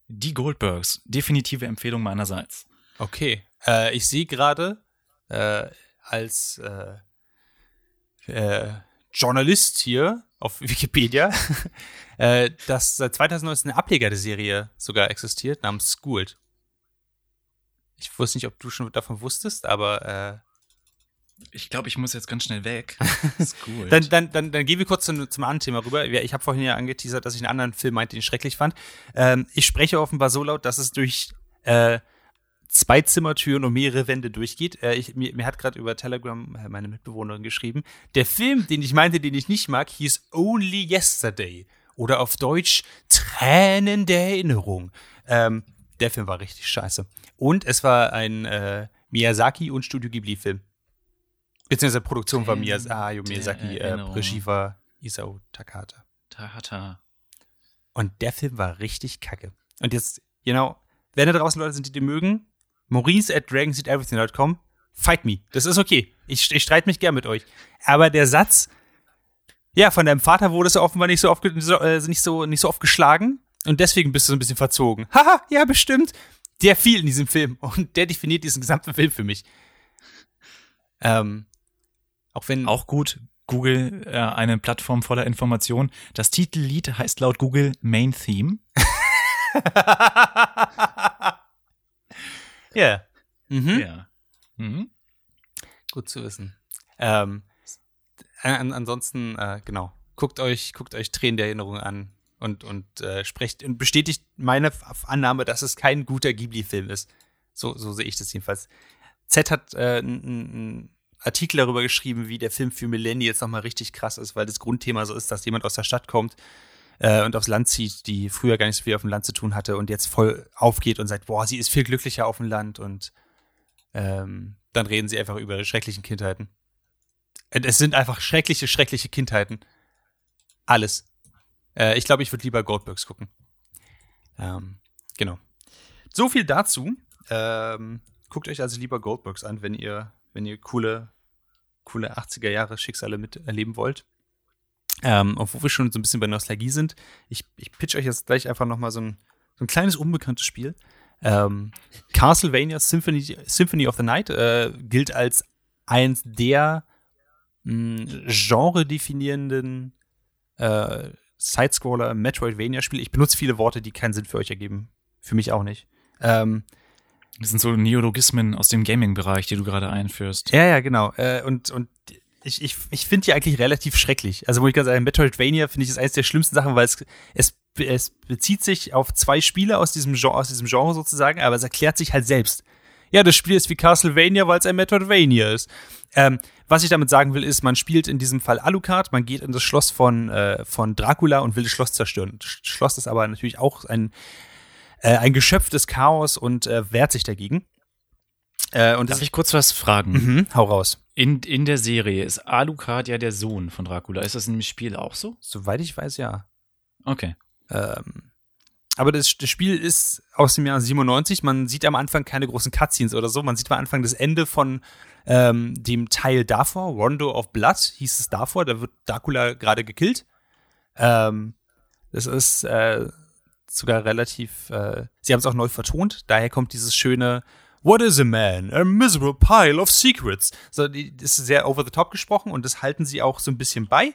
S3: Die Goldbergs. Definitive Empfehlung meinerseits.
S2: Okay. Äh, ich sehe gerade äh, als äh, äh, Journalist hier auf Wikipedia, äh, dass seit 2019 eine Ableger der Serie sogar existiert, namens Schooled. Ich wusste nicht, ob du schon davon wusstest, aber
S3: Ich glaube, ich muss jetzt ganz schnell weg. ist gut.
S2: dann, dann, dann, dann gehen wir kurz zum, zum anderen Thema rüber. Ich habe vorhin ja angeteasert, dass ich einen anderen Film meinte, den ich schrecklich fand. Ähm, ich spreche offenbar so laut, dass es durch äh, zwei Zimmertüren und mehrere Wände durchgeht. Äh, ich, mir, mir hat gerade über Telegram äh, meine Mitbewohnerin geschrieben. Der Film, den ich meinte, den ich nicht mag, hieß Only Yesterday. Oder auf Deutsch Tränen der Erinnerung. Ähm, der Film war richtig scheiße. Und es war ein äh, Miyazaki und Studio Ghibli-Film. Beziehungsweise Produktion war Miyaz Hayao
S3: der
S2: Miyazaki, äh,
S3: Erinnerung.
S2: Regie war Isao Takahata.
S3: Tahata.
S2: Und der Film war richtig kacke. Und jetzt, genau, wenn da draußen Leute sind, die den mögen, Maurice at dragonseateverything.com, fight me. Das ist okay. Ich, ich streite mich gern mit euch. Aber der Satz, ja, von deinem Vater wurdest du offenbar nicht so oft, äh, nicht so, nicht so oft geschlagen und deswegen bist du so ein bisschen verzogen. Haha, ja, bestimmt. Der fiel in diesem Film und der definiert diesen gesamten Film für mich. Ähm, auch wenn.
S3: Auch gut. Google, äh, eine Plattform voller Informationen. Das Titellied heißt laut Google Main Theme.
S2: Ja. Mhm.
S3: Ja. Mhm.
S2: Gut zu wissen. Ähm, an, ansonsten, äh, genau, guckt euch, guckt euch Tränen der Erinnerung an und, und äh, sprecht und bestätigt meine Annahme, dass es kein guter Ghibli-Film ist. So, so sehe ich das jedenfalls. Z hat äh, einen Artikel darüber geschrieben, wie der Film für Millennials nochmal richtig krass ist, weil das Grundthema so ist, dass jemand aus der Stadt kommt äh, und aufs Land zieht, die früher gar nicht so viel auf dem Land zu tun hatte und jetzt voll aufgeht und sagt, boah, sie ist viel glücklicher auf dem Land und ähm, dann reden sie einfach über ihre schrecklichen Kindheiten. Und Es sind einfach schreckliche, schreckliche Kindheiten. Alles. Äh, ich glaube, ich würde lieber Goldbergs gucken. Ähm, genau. So viel dazu. Ähm, guckt euch also lieber Goldbergs an, wenn ihr, wenn ihr coole, coole 80er Jahre Schicksale miterleben wollt. Ähm, obwohl wir schon so ein bisschen bei Nostalgie sind, ich, ich pitch euch jetzt gleich einfach noch mal so ein, so ein kleines unbekanntes Spiel. Ähm, Castlevania Symphony, Symphony of the Night äh, gilt als eins der mh, genre-definierenden äh, Sidescroller Metroidvania-Spiele. Ich benutze viele Worte, die keinen Sinn für euch ergeben. Für mich auch nicht. Ähm,
S3: Das sind so Neologismen aus dem Gaming-Bereich, die du gerade einführst.
S2: ja, ja, genau. Äh, und, und ich, ich, ich finde die eigentlich relativ schrecklich. Also, wo ich ganz sagen, Metroidvania finde ich ist eines der schlimmsten Sachen, weil es, es, es bezieht sich auf zwei Spiele aus diesem, Genre, aus diesem Genre sozusagen, aber es erklärt sich halt selbst. Ja, das Spiel ist wie Castlevania, weil es ein Metroidvania ist. Ähm, was ich damit sagen will, ist, man spielt in diesem Fall Alucard, man geht in das Schloss von, äh, von Dracula und will das Schloss zerstören. Das Schloss ist aber natürlich auch ein, äh, ein Geschöpf des Chaos und äh, wehrt sich dagegen. Äh, und
S3: Darf ich kurz was fragen?
S2: mhm, hau raus.
S3: In, in der Serie ist Alucard ja der Sohn von Dracula. Ist das im Spiel auch so?
S2: Soweit ich weiß, ja.
S3: Okay.
S2: Ähm, aber das, das, Spiel ist aus dem Jahr 97. Man sieht am Anfang keine großen Cutscenes oder so. Man sieht am Anfang das Ende von ähm, dem Teil davor, Rondo of Blood hieß es davor. Da wird Dracula gerade gekillt. Ähm, das ist äh, sogar relativ. Äh, sie haben es auch neu vertont. Daher kommt dieses schöne What is a man? A miserable pile of secrets. So, die, das ist sehr over the top gesprochen und das halten sie auch so ein bisschen bei.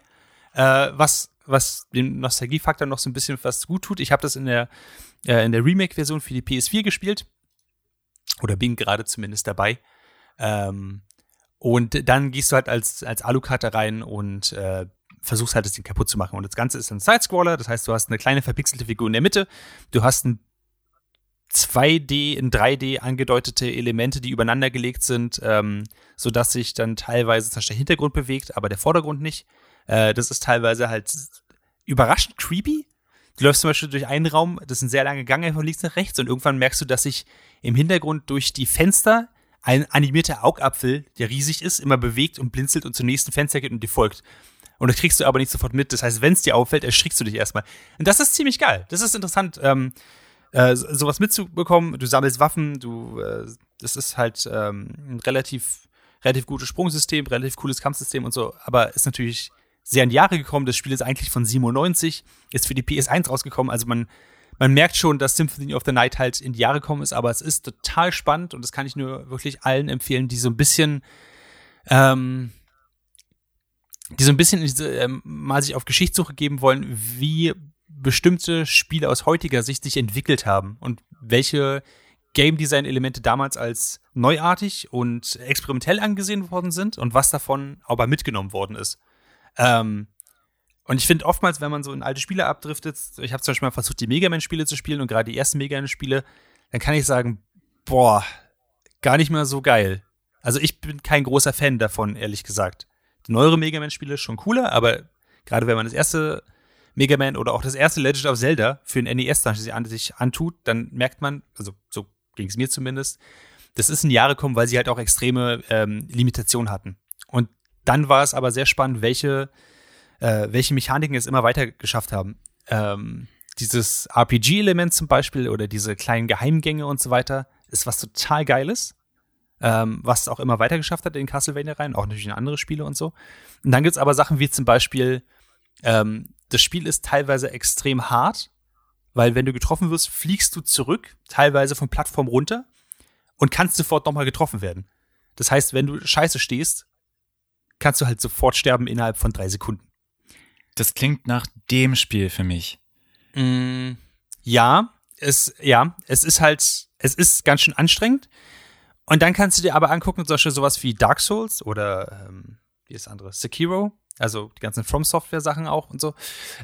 S2: Äh, was was dem Nostalgiefaktor noch so ein bisschen was gut tut. Ich habe das in der, äh, in der Remake-Version für die PS4 gespielt. Oder bin gerade zumindest dabei. Ähm, und dann gehst du halt als, als Alucard rein und äh, versuchst halt das Ding kaputt zu machen. Und das Ganze ist ein Sidescroller, das heißt, du hast eine kleine verpixelte Figur in der Mitte, du hast ein 2D in 3D angedeutete Elemente, die übereinander gelegt sind, ähm, sodass sich dann teilweise zum der Hintergrund bewegt, aber der Vordergrund nicht. Äh, das ist teilweise halt überraschend creepy. Du läufst zum Beispiel durch einen Raum, das ist ein sehr langer Gang von links nach rechts und irgendwann merkst du, dass sich im Hintergrund durch die Fenster ein animierter Augapfel, der riesig ist, immer bewegt und blinzelt und zum nächsten Fenster geht und dir folgt. Und das kriegst du aber nicht sofort mit. Das heißt, wenn es dir auffällt, erschrickst du dich erstmal. Und das ist ziemlich geil. Das ist interessant, ähm, äh, sowas mitzubekommen. Du sammelst Waffen, du, äh, das ist halt ähm, ein relativ, relativ gutes Sprungsystem, relativ cooles Kampfsystem und so. Aber ist natürlich sehr in die Jahre gekommen. Das Spiel ist eigentlich von 97, ist für die PS1 rausgekommen. Also man, man merkt schon, dass Symphony of the Night halt in die Jahre gekommen ist, aber es ist total spannend und das kann ich nur wirklich allen empfehlen, die so ein bisschen, ähm, die so ein bisschen ähm, mal sich auf Geschichtssuche geben wollen, wie bestimmte Spiele aus heutiger Sicht sich entwickelt haben und welche Game Design Elemente damals als neuartig und experimentell angesehen worden sind und was davon aber mitgenommen worden ist. Ähm, und ich finde oftmals, wenn man so in alte Spiele abdriftet, ich habe zum Beispiel mal versucht, die Mega Man-Spiele zu spielen und gerade die ersten Mega Man-Spiele, dann kann ich sagen, boah, gar nicht mehr so geil. Also ich bin kein großer Fan davon, ehrlich gesagt. Neuere Mega Man-Spiele schon cooler, aber gerade wenn man das erste Mega Man oder auch das erste Legend of Zelda für den NES sich antut, dann merkt man, also so ging es mir zumindest, das ist in Jahre gekommen, weil sie halt auch extreme ähm, Limitationen hatten. Und dann war es aber sehr spannend, welche, äh, welche Mechaniken es immer weiter geschafft haben. Ähm, dieses RPG-Element zum Beispiel oder diese kleinen Geheimgänge und so weiter ist was total Geiles, ähm, was auch immer weiter geschafft hat in Castlevania rein, auch natürlich in andere Spiele und so. Und dann gibt es aber Sachen wie zum Beispiel, ähm, das Spiel ist teilweise extrem hart, weil wenn du getroffen wirst, fliegst du zurück, teilweise von Plattform runter und kannst sofort nochmal getroffen werden. Das heißt, wenn du scheiße stehst, kannst du halt sofort sterben innerhalb von drei Sekunden.
S3: Das klingt nach dem Spiel für mich.
S2: Mm, ja, es, ja, es ist halt, es ist ganz schön anstrengend. Und dann kannst du dir aber angucken, zum Beispiel sowas wie Dark Souls oder ähm, wie ist das andere? Sekiro, also die ganzen From Software Sachen auch und so.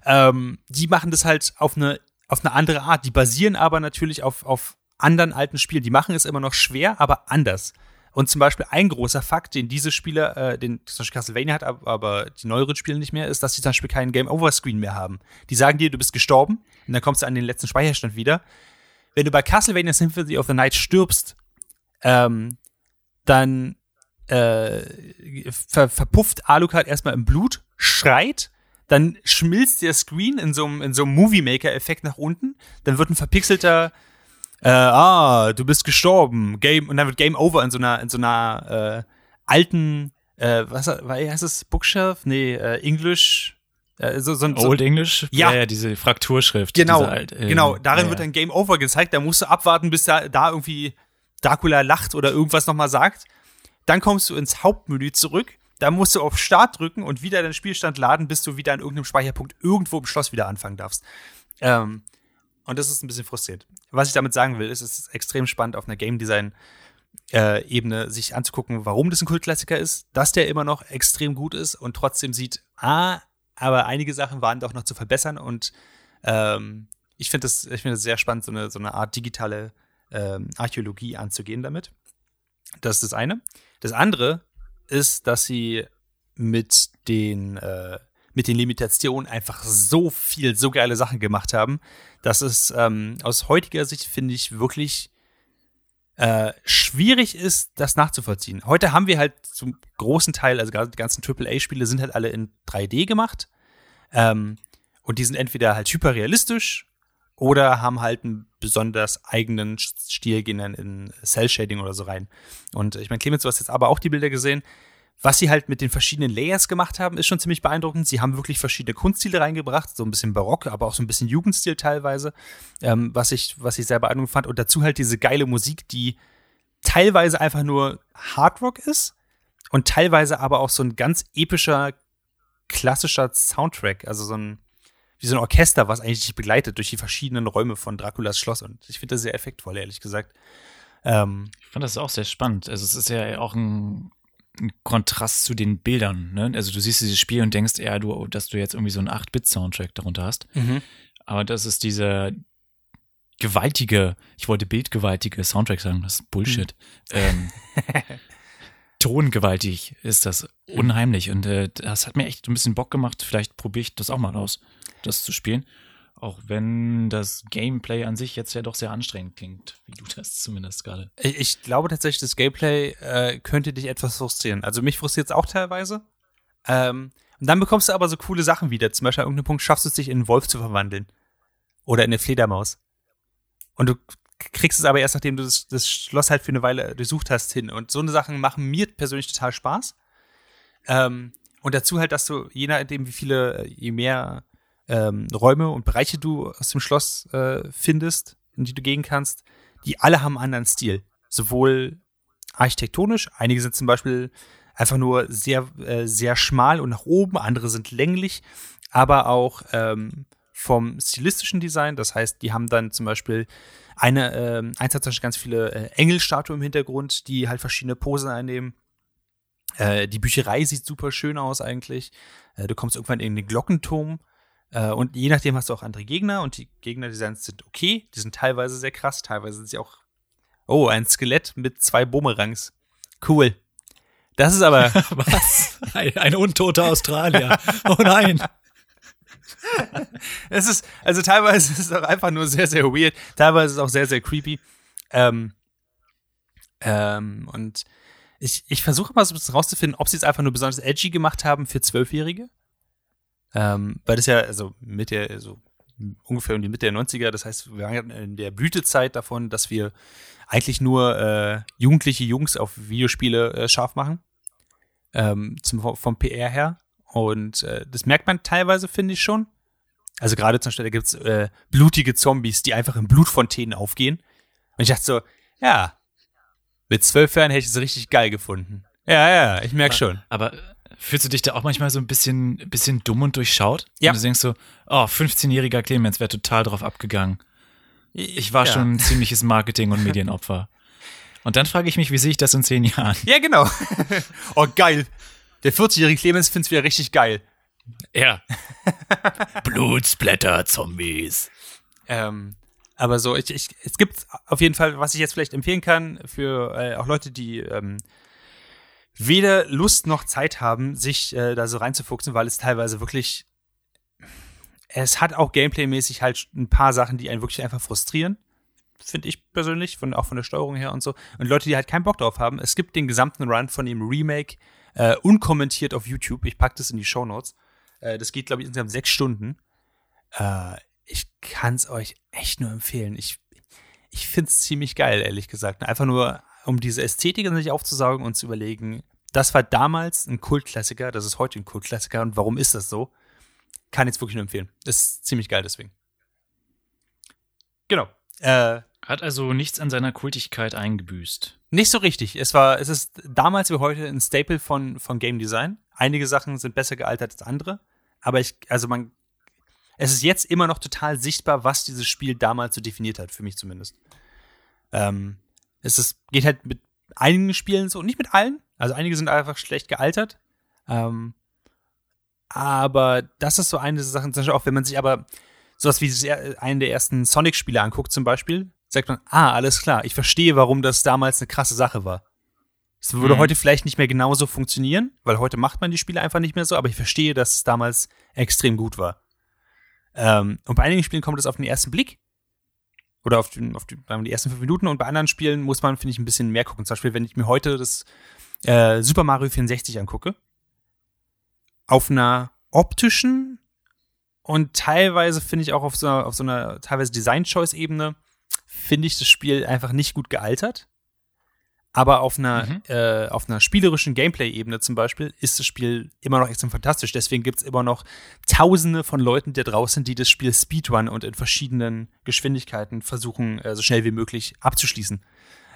S2: Ähm, die machen das halt auf eine, auf eine andere Art. Die basieren aber natürlich auf, auf anderen alten Spielen. Die machen es immer noch schwer, aber anders. Und zum Beispiel ein großer Fakt, den diese Spiele, äh, den zum Beispiel Castlevania hat, aber die neueren Spiele nicht mehr, ist, dass sie zum Beispiel keinen Game-Over-Screen mehr haben. Die sagen dir, du bist gestorben und dann kommst du an den letzten Speicherstand wieder. Wenn du bei Castlevania Symphony of the Night stirbst, ähm, dann äh, ver verpufft Alucard erstmal im Blut, schreit, dann schmilzt der Screen in so einem in so einem Movie Maker Effekt nach unten, dann wird ein verpixelter äh, ah, du bist gestorben, Game, und dann wird Game Over in so einer, in so einer äh, alten, äh, was heißt es, Bookshelf? Nee, äh, English,
S3: äh, so, so, so, Old English?
S2: Ja. ja,
S3: ja diese Frakturschrift.
S2: Genau,
S3: diese
S2: alt, äh, genau, darin ja, wird dann Game Over gezeigt, da musst du abwarten, bis da, da irgendwie Dracula lacht oder irgendwas nochmal sagt. Dann kommst du ins Hauptmenü zurück, da musst du auf Start drücken und wieder deinen Spielstand laden, bis du wieder an irgendeinem Speicherpunkt irgendwo im Schloss wieder anfangen darfst. Ähm, und das ist ein bisschen frustrierend. Was ich damit sagen will, ist, es ist extrem spannend auf einer Game Design äh, Ebene sich anzugucken, warum das ein Kultklassiker ist, dass der immer noch extrem gut ist und trotzdem sieht, ah, aber einige Sachen waren doch noch zu verbessern und ähm, ich finde ich find sehr spannend, so eine, so eine Art digitale ähm, Archäologie anzugehen damit. Das ist das eine. Das andere ist, dass sie mit den äh, mit den Limitationen einfach so viel, so geile Sachen gemacht haben, dass es ähm, aus heutiger Sicht, finde ich, wirklich äh, schwierig ist, das nachzuvollziehen. Heute haben wir halt zum großen Teil, also die ganzen AAA-Spiele sind halt alle in 3D gemacht. Ähm, und die sind entweder halt hyperrealistisch oder haben halt einen besonders eigenen Stil, gehen dann in Cell-Shading oder so rein. Und ich meine, Clemens, du hast jetzt aber auch die Bilder gesehen. Was sie halt mit den verschiedenen Layers gemacht haben, ist schon ziemlich beeindruckend. Sie haben wirklich verschiedene Kunststile reingebracht, so ein bisschen Barock, aber auch so ein bisschen Jugendstil teilweise, ähm, was, ich, was ich sehr beeindruckend fand. Und dazu halt diese geile Musik, die teilweise einfach nur Hardrock ist und teilweise aber auch so ein ganz epischer, klassischer Soundtrack, also so ein, wie so ein Orchester, was eigentlich dich begleitet durch die verschiedenen Räume von Draculas Schloss. Und ich finde das sehr effektvoll, ehrlich gesagt.
S3: Ähm, ich fand das auch sehr spannend. Also es ist ja auch ein ein Kontrast zu den Bildern. Ne? Also du siehst dieses Spiel und denkst eher, du, dass du jetzt irgendwie so einen 8-Bit-Soundtrack darunter hast. Mhm. Aber das ist dieser gewaltige, ich wollte bildgewaltige Soundtrack sagen, das ist Bullshit. Mhm. Ähm, tongewaltig ist das unheimlich. Und äh, das hat mir echt ein bisschen Bock gemacht. Vielleicht probiere ich das auch mal aus, das zu spielen. Auch wenn das Gameplay an sich jetzt ja doch sehr anstrengend klingt, wie du das zumindest gerade.
S2: Ich, glaube tatsächlich, das Gameplay äh, könnte dich etwas frustrieren. Also mich frustriert es auch teilweise. Ähm, und dann bekommst du aber so coole Sachen wieder. Zum Beispiel an irgendeinem Punkt schaffst du es, dich in einen Wolf zu verwandeln. Oder in eine Fledermaus. Und du kriegst es aber erst, nachdem du das, das Schloss halt für eine Weile durchsucht hast, hin. Und so eine Sachen machen mir persönlich total Spaß. Ähm, und dazu halt, dass du, je nachdem, wie viele, je mehr ähm, Räume und Bereiche du aus dem Schloss äh, findest, in die du gehen kannst, die alle haben einen anderen Stil. Sowohl architektonisch, einige sind zum Beispiel einfach nur sehr, äh, sehr schmal und nach oben, andere sind länglich, aber auch ähm, vom stilistischen Design. Das heißt, die haben dann zum Beispiel eine, äh, eins hat zum Beispiel ganz viele äh, Engelstatuen im Hintergrund, die halt verschiedene Posen einnehmen. Äh, die Bücherei sieht super schön aus eigentlich. Äh, du kommst irgendwann in den Glockenturm äh, und je nachdem hast du auch andere Gegner und die Gegnerdesigns sind okay. Die sind teilweise sehr krass, teilweise sind sie auch. Oh, ein Skelett mit zwei Bumerangs. Cool. Das ist aber.
S3: Was? Ein, ein untoter Australier. Oh nein.
S2: Es ist, also teilweise ist es auch einfach nur sehr, sehr weird. Teilweise ist es auch sehr, sehr creepy. Ähm, ähm, und ich, ich versuche mal so ein bisschen rauszufinden, ob sie es einfach nur besonders edgy gemacht haben für Zwölfjährige ähm, weil das ja, also mit der, so ungefähr um die Mitte der 90er, das heißt, wir waren in der Blütezeit davon, dass wir eigentlich nur äh, jugendliche Jungs auf Videospiele äh, scharf machen. Ähm, zum, vom PR her. Und äh, das merkt man teilweise, finde ich schon. Also gerade zum Beispiel, da gibt's äh, blutige Zombies, die einfach in Blutfontänen aufgehen. Und ich dachte so, ja, mit zwölf Jahren hätte ich es richtig geil gefunden. Ja, ja, ich merke schon.
S3: Aber Fühlst du dich da auch manchmal so ein bisschen, bisschen dumm und durchschaut?
S2: Ja.
S3: Und du denkst so, oh, 15-jähriger Clemens wäre total drauf abgegangen. Ich war ja. schon ein ziemliches Marketing- und Medienopfer. Und dann frage ich mich, wie sehe ich das in zehn Jahren?
S2: Ja, genau. oh, geil. Der 40-jährige Clemens findet es wieder richtig geil.
S3: Ja. Blutsblätter, Zombies.
S2: Ähm, aber so, ich, ich, es gibt auf jeden Fall, was ich jetzt vielleicht empfehlen kann für äh, auch Leute, die ähm, weder Lust noch Zeit haben, sich äh, da so reinzufuchsen, weil es teilweise wirklich. Es hat auch gameplaymäßig halt ein paar Sachen, die einen wirklich einfach frustrieren. Finde ich persönlich, von, auch von der Steuerung her und so. Und Leute, die halt keinen Bock drauf haben. Es gibt den gesamten Run von dem Remake äh, unkommentiert auf YouTube. Ich packe das in die Show Notes. Äh, das geht, glaube ich, insgesamt sechs Stunden. Äh, ich kann es euch echt nur empfehlen. Ich, ich finde es ziemlich geil, ehrlich gesagt. Einfach nur um diese Ästhetik in sich aufzusaugen und zu überlegen, das war damals ein Kultklassiker, das ist heute ein Kultklassiker und warum ist das so? Kann ich jetzt wirklich nur empfehlen. Ist ziemlich geil deswegen. Genau.
S3: Äh, Hat also nichts an seiner Kultigkeit eingebüßt.
S2: Nicht so richtig. Es war, es ist damals wie heute ein Staple von, von Game Design. Einige Sachen sind besser gealtert als andere. Aber ich, also man, es ist jetzt immer noch total sichtbar, was dieses Spiel damals so definiert hat, für mich zumindest. Ähm, es ist, geht halt mit einigen Spielen so, nicht mit allen. Also einige sind einfach schlecht gealtert. Ähm, aber das ist so eine Sachen, zum Beispiel auch wenn man sich aber sowas wie einen der ersten Sonic-Spiele anguckt zum Beispiel, sagt man, ah, alles klar, ich verstehe, warum das damals eine krasse Sache war. Es würde mhm. heute vielleicht nicht mehr genauso funktionieren, weil heute macht man die Spiele einfach nicht mehr so, aber ich verstehe, dass es damals extrem gut war. Ähm, und bei einigen Spielen kommt es auf den ersten Blick oder auf, den, auf die, die ersten fünf Minuten und bei anderen Spielen muss man, finde ich, ein bisschen mehr gucken. Zum Beispiel, wenn ich mir heute das äh, Super Mario 64 angucke, auf einer optischen und teilweise finde ich auch auf so einer, auf so einer teilweise Design-Choice-Ebene, finde ich das Spiel einfach nicht gut gealtert. Aber auf einer, mhm. äh, auf einer spielerischen Gameplay-Ebene zum Beispiel ist das Spiel immer noch extrem fantastisch. Deswegen gibt es immer noch Tausende von Leuten da draußen, die das Spiel Speedrun und in verschiedenen Geschwindigkeiten versuchen, äh, so schnell wie möglich abzuschließen.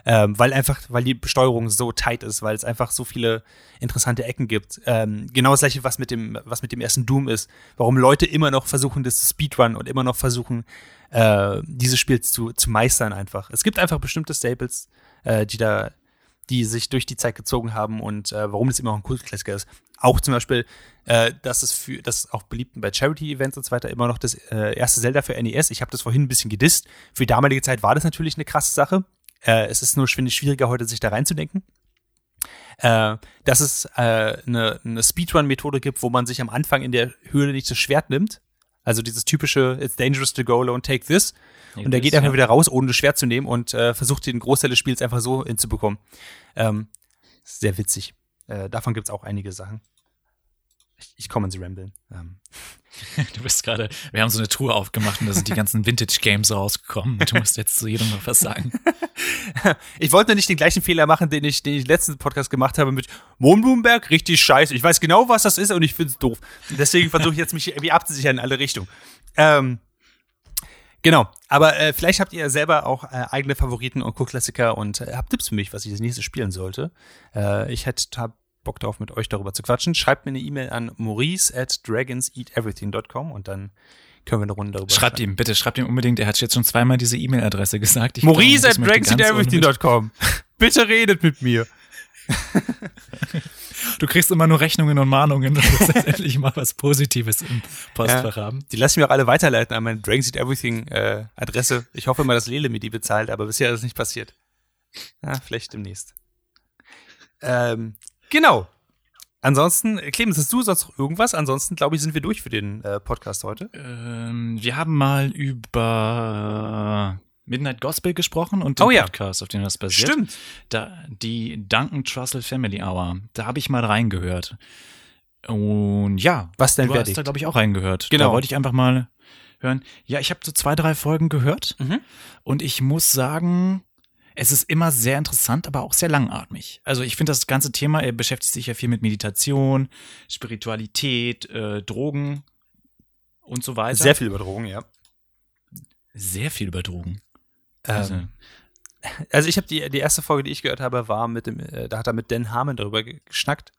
S2: Ähm, weil einfach, weil die Besteuerung so tight ist, weil es einfach so viele interessante Ecken gibt. Ähm, genau das gleiche, was mit dem, was mit dem ersten Doom ist. Warum Leute immer noch versuchen, das zu Speedrun und immer noch versuchen, äh, dieses Spiel zu, zu meistern einfach. Es gibt einfach bestimmte Staples, äh, die da die sich durch die Zeit gezogen haben und äh, warum das immer noch ein Kultklassiker ist. Auch zum Beispiel, äh, dass es für das auch beliebt bei Charity-Events und so weiter immer noch das äh, erste Zelda für NES. Ich habe das vorhin ein bisschen gedisst. Für die damalige Zeit war das natürlich eine krasse Sache. Äh, es ist nur schwieriger heute, sich da reinzudenken. Äh, dass es äh, eine, eine Speedrun-Methode gibt, wo man sich am Anfang in der Höhle nicht das Schwert nimmt. Also dieses typische It's dangerous to go alone, take this. Und er geht einfach ja. wieder raus, ohne das Schwert zu nehmen und äh, versucht den Großteil des Spiels einfach so hinzubekommen. Ähm, sehr witzig. Äh, davon gibt's auch einige Sachen. Ich, ich komme ins Ramblen. Ähm.
S3: Du bist gerade, wir haben so eine Truhe aufgemacht und da sind die ganzen Vintage-Games rausgekommen. Du musst jetzt zu jedem noch was sagen.
S2: ich wollte nicht den gleichen Fehler machen, den ich, den ich letzten Podcast gemacht habe mit Mohnblumenberg, richtig scheiße. Ich weiß genau, was das ist und ich finde es doof. Deswegen versuche ich jetzt mich irgendwie abzusichern in alle Richtungen. Ähm, Genau, aber äh, vielleicht habt ihr selber auch äh, eigene Favoriten und Co-Klassiker und äh, habt Tipps für mich, was ich das nächste spielen sollte. Äh, ich hätte hab Bock darauf, mit euch darüber zu quatschen. Schreibt mir eine E-Mail an maurice at dragonseateverything.com und dann können wir eine Runde darüber
S3: Schreibt ihm, bitte, schreibt ihm unbedingt. Er hat jetzt schon zweimal diese E-Mail-Adresse gesagt.
S2: Ich maurice at dragonseateverything.com. bitte redet mit mir.
S3: Du kriegst immer nur Rechnungen und Mahnungen, Du musst endlich mal was Positives im Postfach ja, haben.
S2: Die lassen mir auch alle weiterleiten an meine Dragon Seed Everything äh, Adresse. Ich hoffe immer, dass Lele mir die bezahlt, aber bisher ist das nicht passiert. Ja, vielleicht demnächst. Ähm, genau. Ansonsten, Clemens, hast du sonst noch irgendwas? Ansonsten, glaube ich, sind wir durch für den äh, Podcast heute.
S3: Ähm, wir haben mal über Midnight Gospel gesprochen und den
S2: oh, ja.
S3: Podcast, auf dem das basiert.
S2: Stimmt.
S3: Da, die Duncan Trussell Family Hour. Da habe ich mal reingehört. Und ja,
S2: was denn
S3: du hast da glaube ich auch reingehört. Genau. Da wollte ich einfach mal hören. Ja, ich habe so zwei, drei Folgen gehört mhm. und ich muss sagen, es ist immer sehr interessant, aber auch sehr langatmig. Also ich finde das ganze Thema, er beschäftigt sich ja viel mit Meditation, Spiritualität, äh, Drogen und so weiter.
S2: Sehr viel über Drogen, ja.
S3: Sehr viel über Drogen.
S2: Also, also ich habe die, die erste Folge, die ich gehört habe, war mit dem, äh, da hat er mit Dan Harmon darüber geschnackt.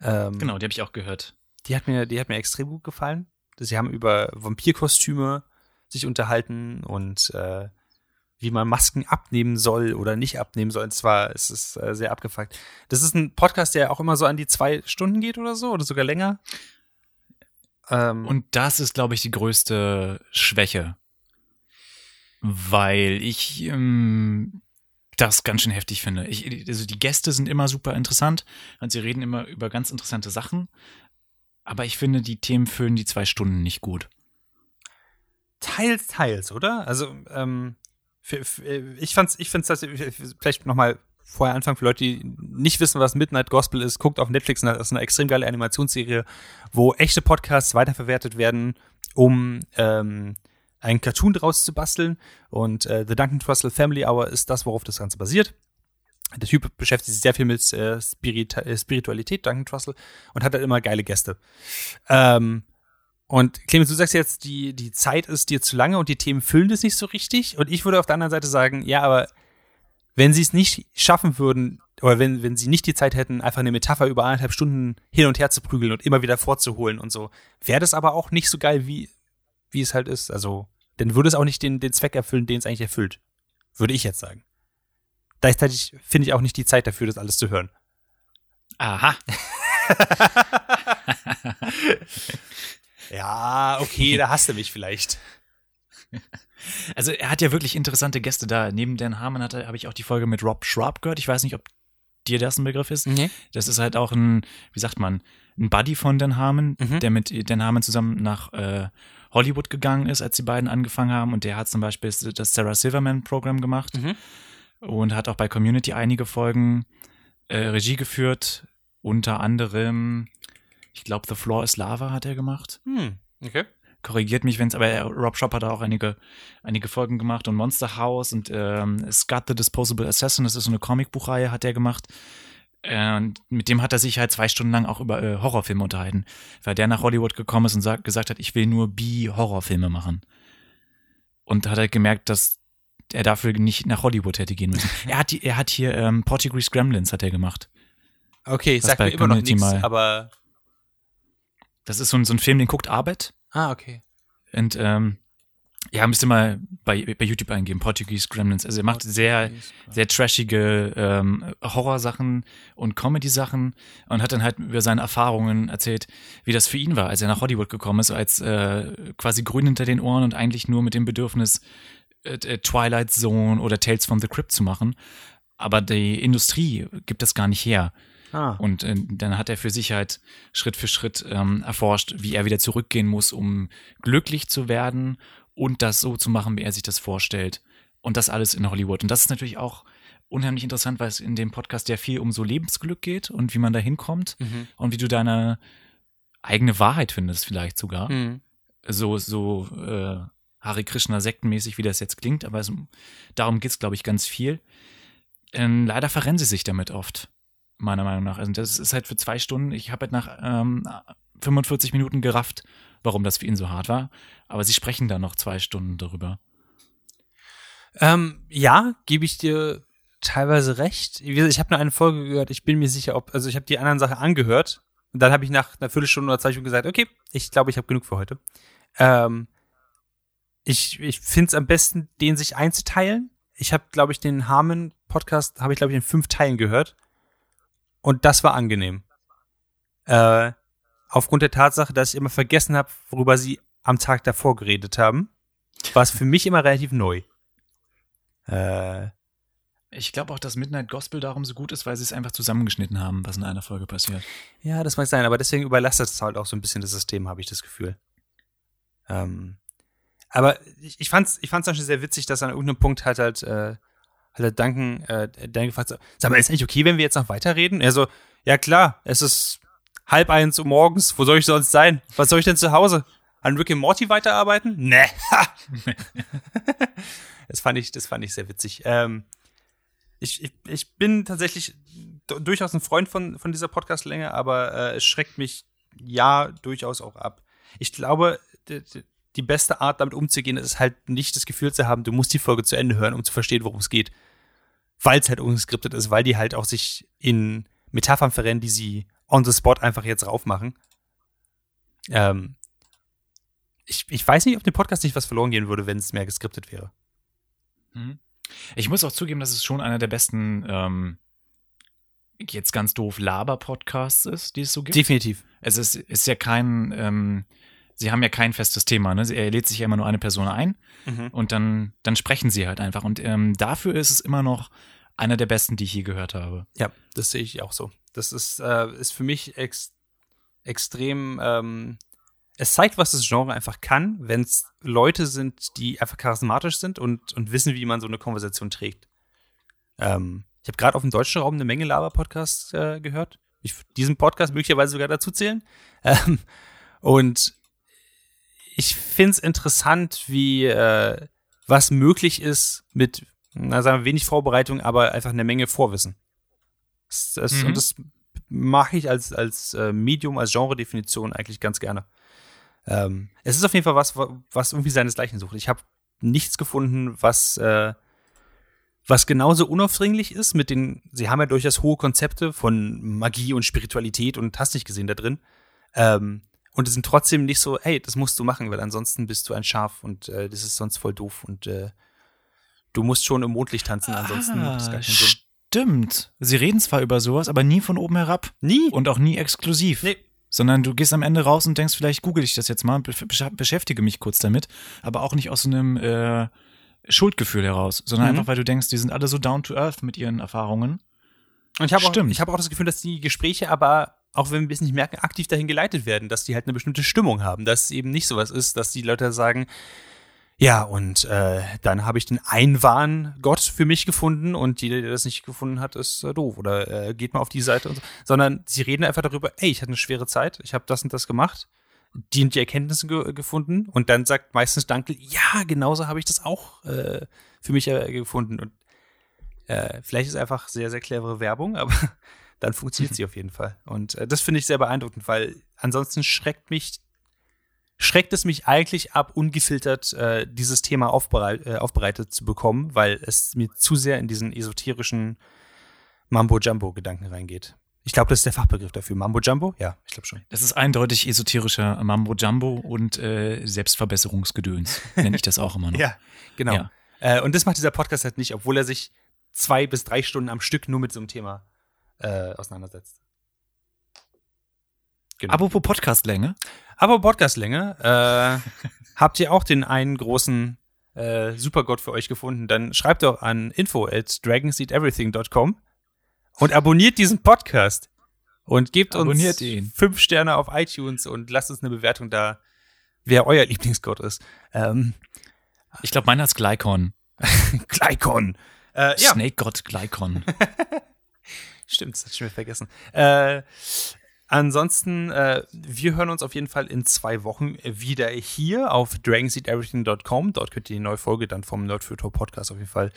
S3: Ähm, genau, die habe ich auch gehört.
S2: Die hat mir, die hat mir extrem gut gefallen. Sie haben über Vampirkostüme sich unterhalten und äh, wie man Masken abnehmen soll oder nicht abnehmen soll. Und zwar ist es äh, sehr abgefuckt. Das ist ein Podcast, der auch immer so an die zwei Stunden geht oder so oder sogar länger.
S3: Ähm, und das ist, glaube ich, die größte Schwäche weil ich ähm, das ganz schön heftig finde. Ich, also die Gäste sind immer super interessant und sie reden immer über ganz interessante Sachen, aber ich finde, die Themen füllen die zwei Stunden nicht gut.
S2: Teils, teils, oder? Also, ähm, ich fand's, ich find's das, vielleicht nochmal vorher anfangen, für Leute, die nicht wissen, was Midnight Gospel ist, guckt auf Netflix, das ist eine extrem geile Animationsserie, wo echte Podcasts weiterverwertet werden, um ähm, einen Cartoon draus zu basteln. Und äh, The Duncan Trussell Family Hour ist das, worauf das Ganze basiert. Der Typ beschäftigt sich sehr viel mit äh, Spirit äh, Spiritualität, Duncan Trussell, und hat halt immer geile Gäste. Ähm, und Clemens, du sagst jetzt, die, die Zeit ist dir zu lange und die Themen füllen das nicht so richtig. Und ich würde auf der anderen Seite sagen, ja, aber wenn sie es nicht schaffen würden, oder wenn, wenn sie nicht die Zeit hätten, einfach eine Metapher über eineinhalb Stunden hin und her zu prügeln und immer wieder vorzuholen und so, wäre das aber auch nicht so geil, wie, wie es halt ist. Also, dann würde es auch nicht den, den Zweck erfüllen, den es eigentlich erfüllt. Würde ich jetzt sagen. Gleichzeitig finde ich auch nicht die Zeit dafür, das alles zu hören.
S3: Aha.
S2: ja, okay, da hast du mich vielleicht.
S3: Also er hat ja wirklich interessante Gäste da. Neben Dan Harmon habe ich auch die Folge mit Rob Schraub gehört. Ich weiß nicht, ob dir das ein Begriff ist.
S2: Nee.
S3: Das ist halt auch ein, wie sagt man, ein Buddy von Dan Harmon, mhm. der mit Dan Harmon zusammen nach äh, Hollywood gegangen ist, als die beiden angefangen haben. Und der hat zum Beispiel das Sarah Silverman-Programm gemacht
S2: Mhm.
S3: und hat auch bei Community einige Folgen äh, Regie geführt. Unter anderem, ich glaube, The Floor is Lava hat er gemacht.
S2: Hm. Okay.
S3: Korrigiert mich, wenn's, aber er, Rob Shop hat da auch einige, einige Folgen gemacht und Monster House und ähm, Scott the Disposable Assassin, das ist so eine Comicbuchreihe, hat er gemacht. Äh, Und mit dem hat er sich halt zwei Stunden lang auch über äh, Horrorfilme unterhalten, weil der nach Hollywood gekommen ist und sagt, gesagt hat, ich will nur B-Horrorfilme machen. Und hat halt gemerkt, dass er dafür nicht nach Hollywood hätte gehen müssen. er hat, er hat hier ähm, Portuguese Gremlins hat er gemacht.
S2: Okay, ich sag mir immer noch nichts, aber.
S3: Das ist so ein, so ein Film, den guckt Arbeit.
S2: Ah, okay.
S3: Und ähm, ja, müsst ihr mal bei, bei YouTube eingeben, Portuguese Gremlins. Also er macht sehr, sehr trashige ähm, Horrorsachen und Comedy-Sachen und hat dann halt über seine Erfahrungen erzählt, wie das für ihn war, als er nach Hollywood gekommen ist, als äh, quasi grün hinter den Ohren und eigentlich nur mit dem Bedürfnis, äh, äh, Twilight Zone oder Tales from the Crypt zu machen. Aber die Industrie gibt das gar nicht her.
S2: Ah.
S3: Und äh, dann hat er für sich halt Schritt für Schritt ähm, erforscht, wie er wieder zurückgehen muss, um glücklich zu werden und das so zu machen, wie er sich das vorstellt. Und das alles in Hollywood. Und das ist natürlich auch unheimlich interessant, weil es in dem Podcast ja viel um so Lebensglück geht und wie man da hinkommt
S2: Mhm.
S3: und wie du deine eigene Wahrheit findest, vielleicht sogar.
S2: Hm.
S3: So, so äh, Hare Krishna sektenmäßig, wie das jetzt klingt, aber es, darum geht's, glaube ich, ganz viel. Ähm, leider verrennen sie sich damit oft, meiner Meinung nach. Also das ist halt für zwei Stunden, ich habe halt nach ähm, 45 Minuten gerafft, warum das für ihn so hart war. Aber sie sprechen da noch zwei Stunden darüber.
S2: Ähm, ja, gebe ich dir teilweise recht. Ich habe nur eine Folge gehört, ich bin mir sicher, ob, also ich habe die anderen Sachen angehört und dann habe ich nach einer Viertelstunde oder zwei Stunden gesagt, okay, ich glaube, ich habe genug für heute. Ähm, ich ich finde es am besten, den sich einzuteilen. Ich habe, glaube ich, den Harmon-Podcast, habe ich, glaube ich, in fünf Teilen gehört. Und das war angenehm. Äh, aufgrund der Tatsache, dass ich immer vergessen habe, worüber sie am Tag davor geredet haben, war es für mich immer relativ neu. Äh,
S3: Ich glaube auch, dass Midnight Gospel darum so gut ist, weil sie es einfach zusammengeschnitten haben, was in einer Folge passiert.
S2: Ja, das mag sein, aber deswegen überlastet es halt auch so ein bisschen das System, habe ich das Gefühl. Ähm, aber ich, ich fand's, ich fand's zum Beispiel sehr witzig, dass an irgendeinem Punkt halt halt, äh, hat halt Duncan, äh, Dan gefragt, sag mal, ist eigentlich okay, wenn wir jetzt noch weiterreden? Er so, ja klar, es ist halb eins Uhr morgens, wo soll ich sonst sein? Was soll ich denn zu Hause? An Rick and Morty weiterarbeiten? Nee. das fand ich, das fand ich sehr witzig. Ähm, ich, ich, ich bin tatsächlich durchaus ein Freund von, von dieser Podcast-Länge, aber äh, es schreckt mich ja durchaus auch ab. Ich glaube, die beste Art, damit umzugehen, ist halt nicht das Gefühl zu haben, du musst die Folge zu Ende hören, um zu verstehen, worum es geht. Weil es halt ungeskriptet ist, weil die halt auch sich in Metaphern verrennen, die sie on the spot einfach jetzt raufmachen. Ähm, ich, ich weiß nicht, ob dem Podcast nicht was verloren gehen würde, wenn es mehr geskriptet wäre.
S3: Mhm. Ich muss auch zugeben, dass es schon einer der besten, ähm, jetzt ganz doof, Laber-Podcasts ist, die es so gibt.
S2: Definitiv.
S3: Es ist, ist ja kein, ähm, sie haben ja kein festes Thema, ne? Er lädt sich ja immer nur eine Person ein
S2: Mhm.
S3: und dann, dann sprechen sie halt einfach. Und ähm, dafür ist es immer noch einer der besten, die ich je gehört habe.
S2: Ja, das sehe ich auch so. Das ist, äh, ist für mich ex extrem. Ähm, es zeigt, was das Genre einfach kann, wenn es Leute sind, die einfach charismatisch sind und, und wissen, wie man so eine Konversation trägt. Ähm, ich habe gerade auf dem deutschen Raum eine Menge Laber-Podcasts äh, gehört. Ich diesen Podcast möglicherweise sogar dazu zählen. Ähm, und ich finde es interessant, wie äh, was möglich ist mit, na, sagen wir, wenig Vorbereitung, aber einfach eine Menge Vorwissen. Das, das,
S3: Mhm.
S2: Und das mache ich als, als äh, Medium, als Genre-Definition eigentlich ganz gerne. Ähm, es ist auf jeden Fall was, wa- was irgendwie seinesgleichen sucht. Ich habe nichts gefunden, was, äh, was genauso unaufdringlich ist mit den, sie haben ja durchaus hohe Konzepte von Magie und Spiritualität und hast nicht gesehen da drin. Ähm, und es sind trotzdem nicht so, hey, das musst du machen, weil ansonsten bist du ein Schaf und äh, das ist sonst voll doof und äh, du musst schon im Mondlicht tanzen, ansonsten macht das gar keinen Sinn.
S3: Ah, stimmt. Sie reden zwar über sowas, aber nie von oben herab
S2: Nie.
S3: und auch nie exklusiv.
S2: Nee.
S3: Sondern du gehst am Ende raus und denkst, vielleicht google ich das jetzt mal, be- besch- beschäftige mich kurz damit, aber auch nicht aus so einem äh, Schuldgefühl heraus, sondern
S2: Mhm.
S3: einfach, weil du denkst, die sind alle so down to earth mit ihren Erfahrungen.
S2: Und ich habe auch,
S3: Stimmt.
S2: ich hab auch das Gefühl, dass die Gespräche aber auch wenn wir es nicht merken, aktiv dahin geleitet werden, dass die halt eine bestimmte Stimmung haben, dass es eben nicht sowas ist, dass die Leute sagen, ja, und äh, dann habe ich den Einwahn-Gott für mich gefunden und jeder, der das nicht gefunden hat, ist äh, doof oder äh, geht mal auf die Seite und so. Sondern sie reden einfach darüber, ey, ich hatte eine schwere Zeit, ich habe das und das gemacht, die und die Erkenntnisse ge gefunden und dann sagt meistens Dankel, ja, genauso habe ich das auch äh, für mich äh, gefunden. Und äh, vielleicht ist einfach sehr, sehr clevere Werbung, aber dann funktioniert sie auf jeden Fall. Und äh, das finde ich sehr beeindruckend, weil ansonsten schreckt mich schreckt es mich eigentlich ab, ungefiltert äh, dieses Thema aufbereit, äh, aufbereitet zu bekommen, weil es mir zu sehr in diesen esoterischen Mambo-Jumbo-Gedanken reingeht. Ich glaube, das ist der Fachbegriff dafür. Mambo-Jumbo? Ja, ich glaube schon.
S3: Das ist eindeutig esoterischer Mambo-Jumbo und äh, Selbstverbesserungsgedöns. Nenne ich das auch immer noch.
S2: ja, genau. Ja. Äh, und das macht dieser Podcast halt nicht, obwohl er sich zwei bis drei Stunden am Stück nur mit so einem Thema äh, auseinandersetzt.
S3: Genau. Apropos Podcastlänge.
S2: Aber Podcastlänge, äh, habt ihr auch den einen großen äh, Supergott für euch gefunden, dann schreibt doch an info at dragonseedeverything.com und abonniert diesen Podcast und gebt abonniert uns ihn. fünf Sterne auf iTunes und lasst uns eine Bewertung da, wer euer Lieblingsgott ist. Ähm,
S3: ich glaube, meiner ist Glykon.
S2: Glykon.
S3: Äh, ja. Snake-Gott Glykon.
S2: Stimmt, das hatte ich mir vergessen. Äh, Ansonsten, äh, wir hören uns auf jeden Fall in zwei Wochen wieder hier auf dragonseedeverything.com. Dort könnt ihr die neue Folge dann vom Nerd Future Podcast auf jeden Fall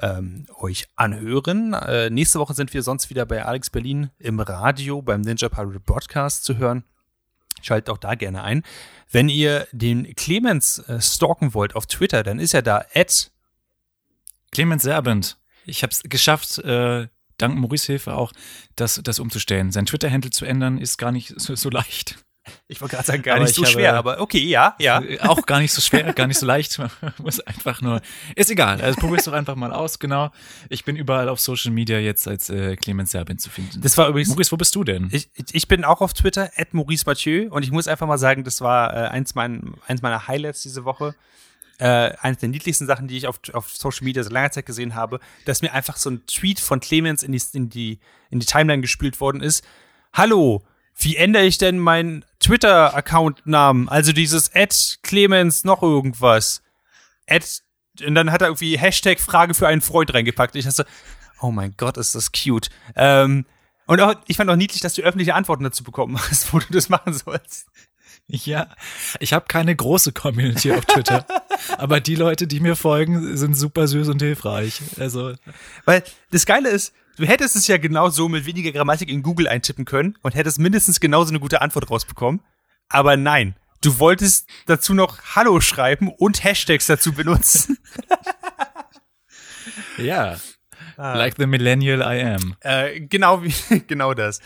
S2: ähm, euch anhören. Äh, nächste Woche sind wir sonst wieder bei Alex Berlin im Radio beim Ninja Pirate Broadcast zu hören. Schaltet auch da gerne ein. Wenn ihr den Clemens äh, stalken wollt auf Twitter, dann ist er da at
S3: Clemens Serbent. Ich habe es geschafft, äh, dank Maurice Hilfe auch, das, das umzustellen. Sein Twitter-Handle zu ändern, ist gar nicht so, so leicht.
S2: Ich wollte gerade sagen, gar aber nicht so schwer, aber okay, ja, ja.
S3: Auch gar nicht so schwer, gar nicht so leicht. Man muss einfach nur. Ist egal. Also probier's doch einfach mal aus, genau. Ich bin überall auf Social Media jetzt als äh, Clemens Serbin zu finden.
S2: Das war übrigens.
S3: Maurice, wo bist du denn?
S2: Ich, ich bin auch auf Twitter, at Maurice Mathieu, und ich muss einfach mal sagen, das war äh, eins, mein, eins meiner Highlights diese Woche äh, eines der niedlichsten Sachen, die ich auf, auf Social Media seit langer Zeit gesehen habe, dass mir einfach so ein Tweet von Clemens in die, in die, in die Timeline gespielt worden ist. Hallo, wie ändere ich denn meinen Twitter-Account-Namen? Also dieses Ad Clemens noch irgendwas. Ad, und dann hat er irgendwie Hashtag Frage für einen Freund reingepackt. Ich dachte, oh mein Gott, ist das cute. Ähm, und auch, ich fand auch niedlich, dass du öffentliche Antworten dazu bekommen hast, wo du das machen sollst.
S3: Ja, ich habe keine große Community auf Twitter, aber die Leute, die mir folgen, sind super süß und hilfreich. Also,
S2: weil das Geile ist, du hättest es ja genau so mit weniger Grammatik in Google eintippen können und hättest mindestens genauso eine gute Antwort rausbekommen. Aber nein, du wolltest dazu noch Hallo schreiben und Hashtags dazu benutzen.
S3: ja. Ah. Like the millennial I am.
S2: Äh, genau wie, genau das.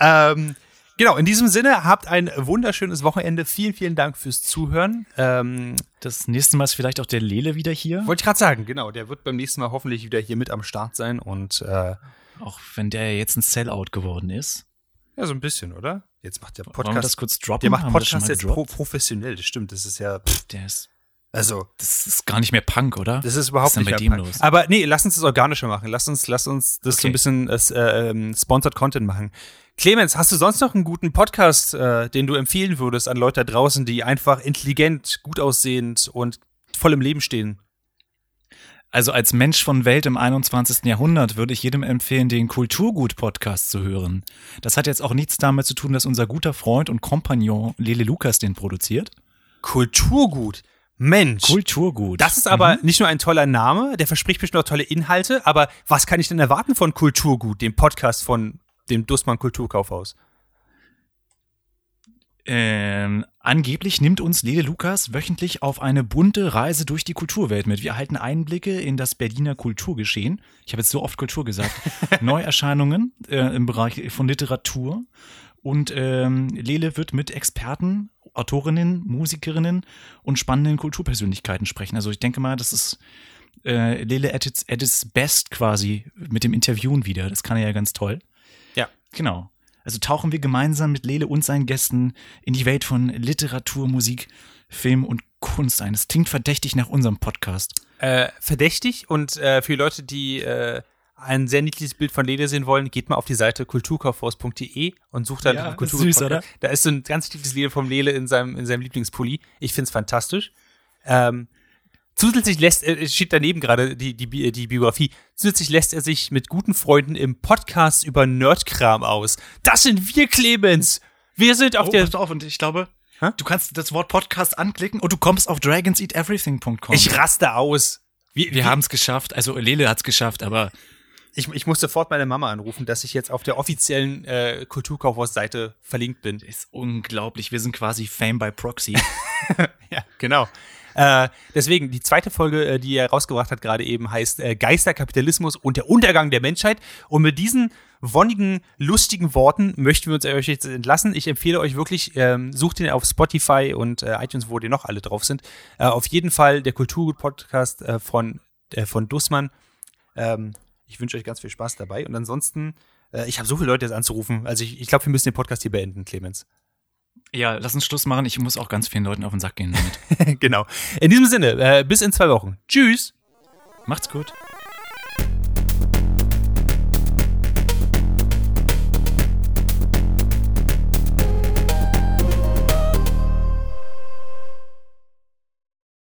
S2: Ähm, Genau, in diesem Sinne, habt ein wunderschönes Wochenende. Vielen, vielen Dank fürs Zuhören. Ähm,
S3: das nächste Mal ist vielleicht auch der Lele wieder hier.
S2: Wollte ich gerade sagen, genau. Der wird beim nächsten Mal hoffentlich wieder hier mit am Start sein und äh,
S3: auch wenn der jetzt ein Sellout geworden ist.
S2: Ja, so ein bisschen, oder? Jetzt macht der
S3: Podcast. Wollen wir das kurz droppen?
S2: Der macht Podcast jetzt pro professionell, das stimmt. Das ist ja. Pff,
S3: der ist
S2: also,
S3: das ist gar nicht mehr Punk, oder?
S2: Das ist überhaupt
S3: Was
S2: nicht
S3: mehr Punk. Los?
S2: Aber nee, lass uns das organischer machen. Lass uns, lass uns das okay. so ein bisschen äh, ähm, sponsored Content machen. Clemens, hast du sonst noch einen guten Podcast, äh, den du empfehlen würdest an Leute da draußen, die einfach intelligent, gut aussehend und voll im Leben stehen?
S3: Also als Mensch von Welt im 21. Jahrhundert würde ich jedem empfehlen, den Kulturgut-Podcast zu hören. Das hat jetzt auch nichts damit zu tun, dass unser guter Freund und Kompagnon Lele Lukas den produziert.
S2: Kulturgut? Mensch.
S3: Kulturgut.
S2: Das ist aber mhm. nicht nur ein toller Name, der verspricht bestimmt auch tolle Inhalte, aber was kann ich denn erwarten von Kulturgut, dem Podcast von dem Dussmann Kulturkaufhaus?
S3: Ähm, angeblich nimmt uns Lede Lukas wöchentlich auf eine bunte Reise durch die Kulturwelt mit. Wir erhalten Einblicke in das Berliner Kulturgeschehen. Ich habe jetzt so oft Kultur gesagt. Neuerscheinungen äh, im Bereich von Literatur. Und ähm, Lele wird mit Experten Autorinnen, Musikerinnen und spannenden Kulturpersönlichkeiten sprechen. Also ich denke mal, das ist äh, Lele at its, at its best quasi mit dem Interviewen wieder. Das kann er ja ganz toll. Genau. Also tauchen wir gemeinsam mit Lele und seinen Gästen in die Welt von Literatur, Musik, Film und Kunst ein. Das klingt verdächtig nach unserem Podcast.
S2: Äh, verdächtig und äh, für Leute, die äh, ein sehr niedliches Bild von Lele sehen wollen, geht mal auf die Seite kulturkaufhaus.de und sucht dann
S3: Ja, ist
S2: Kultur
S3: süß, oder?
S2: Da ist so ein ganz niedliches Lele vom Lele in seinem, in seinem Lieblingspulli. Ich find's fantastisch. Ähm, zusätzlich lässt er, steht daneben gerade die, die, die Biografie, zusätzlich lässt er sich mit guten Freunden im Podcast über Nerdkram aus. Das sind wir, Clemens! Wir sind auf
S3: oh,
S2: der
S3: pass auf, und ich glaube,
S2: Hä?
S3: du kannst das Wort Podcast anklicken und du kommst auf dragonseateverything.com.
S2: Ich raste aus. Wir,
S3: Wir haben es geschafft, also Lele hat es geschafft, aber
S2: ich, ich muss sofort meine Mama anrufen, dass ich jetzt auf der offiziellen äh, Kulturkaufhaus-Seite verlinkt bin.
S3: ist unglaublich. Wir sind quasi Fame by Proxy.
S2: Ja, genau. Äh, deswegen, die zweite Folge, äh, die er rausgebracht hat, gerade eben, heißt äh, Geisterkapitalismus und der Untergang der Menschheit. Und mit diesen wonnigen, lustigen Worten möchten wir uns euch jetzt entlassen. Ich empfehle euch wirklich, ähm, sucht ihn auf Spotify und äh, iTunes, wo die noch alle drauf sind. Äh, auf jeden Fall der Kulturgut-Podcast äh, von, äh, von Dussmann. Ähm, ich wünsche euch ganz viel Spaß dabei. Und ansonsten, äh, ich habe so viele Leute jetzt anzurufen. Also ich, ich glaube, wir müssen den Podcast hier beenden, Clemens.
S3: Ja, lass uns Schluss machen. Ich muss auch ganz vielen Leuten auf den Sack gehen damit.
S2: genau. In diesem Sinne, äh, bis in zwei Wochen. Tschüss.
S3: Macht's gut.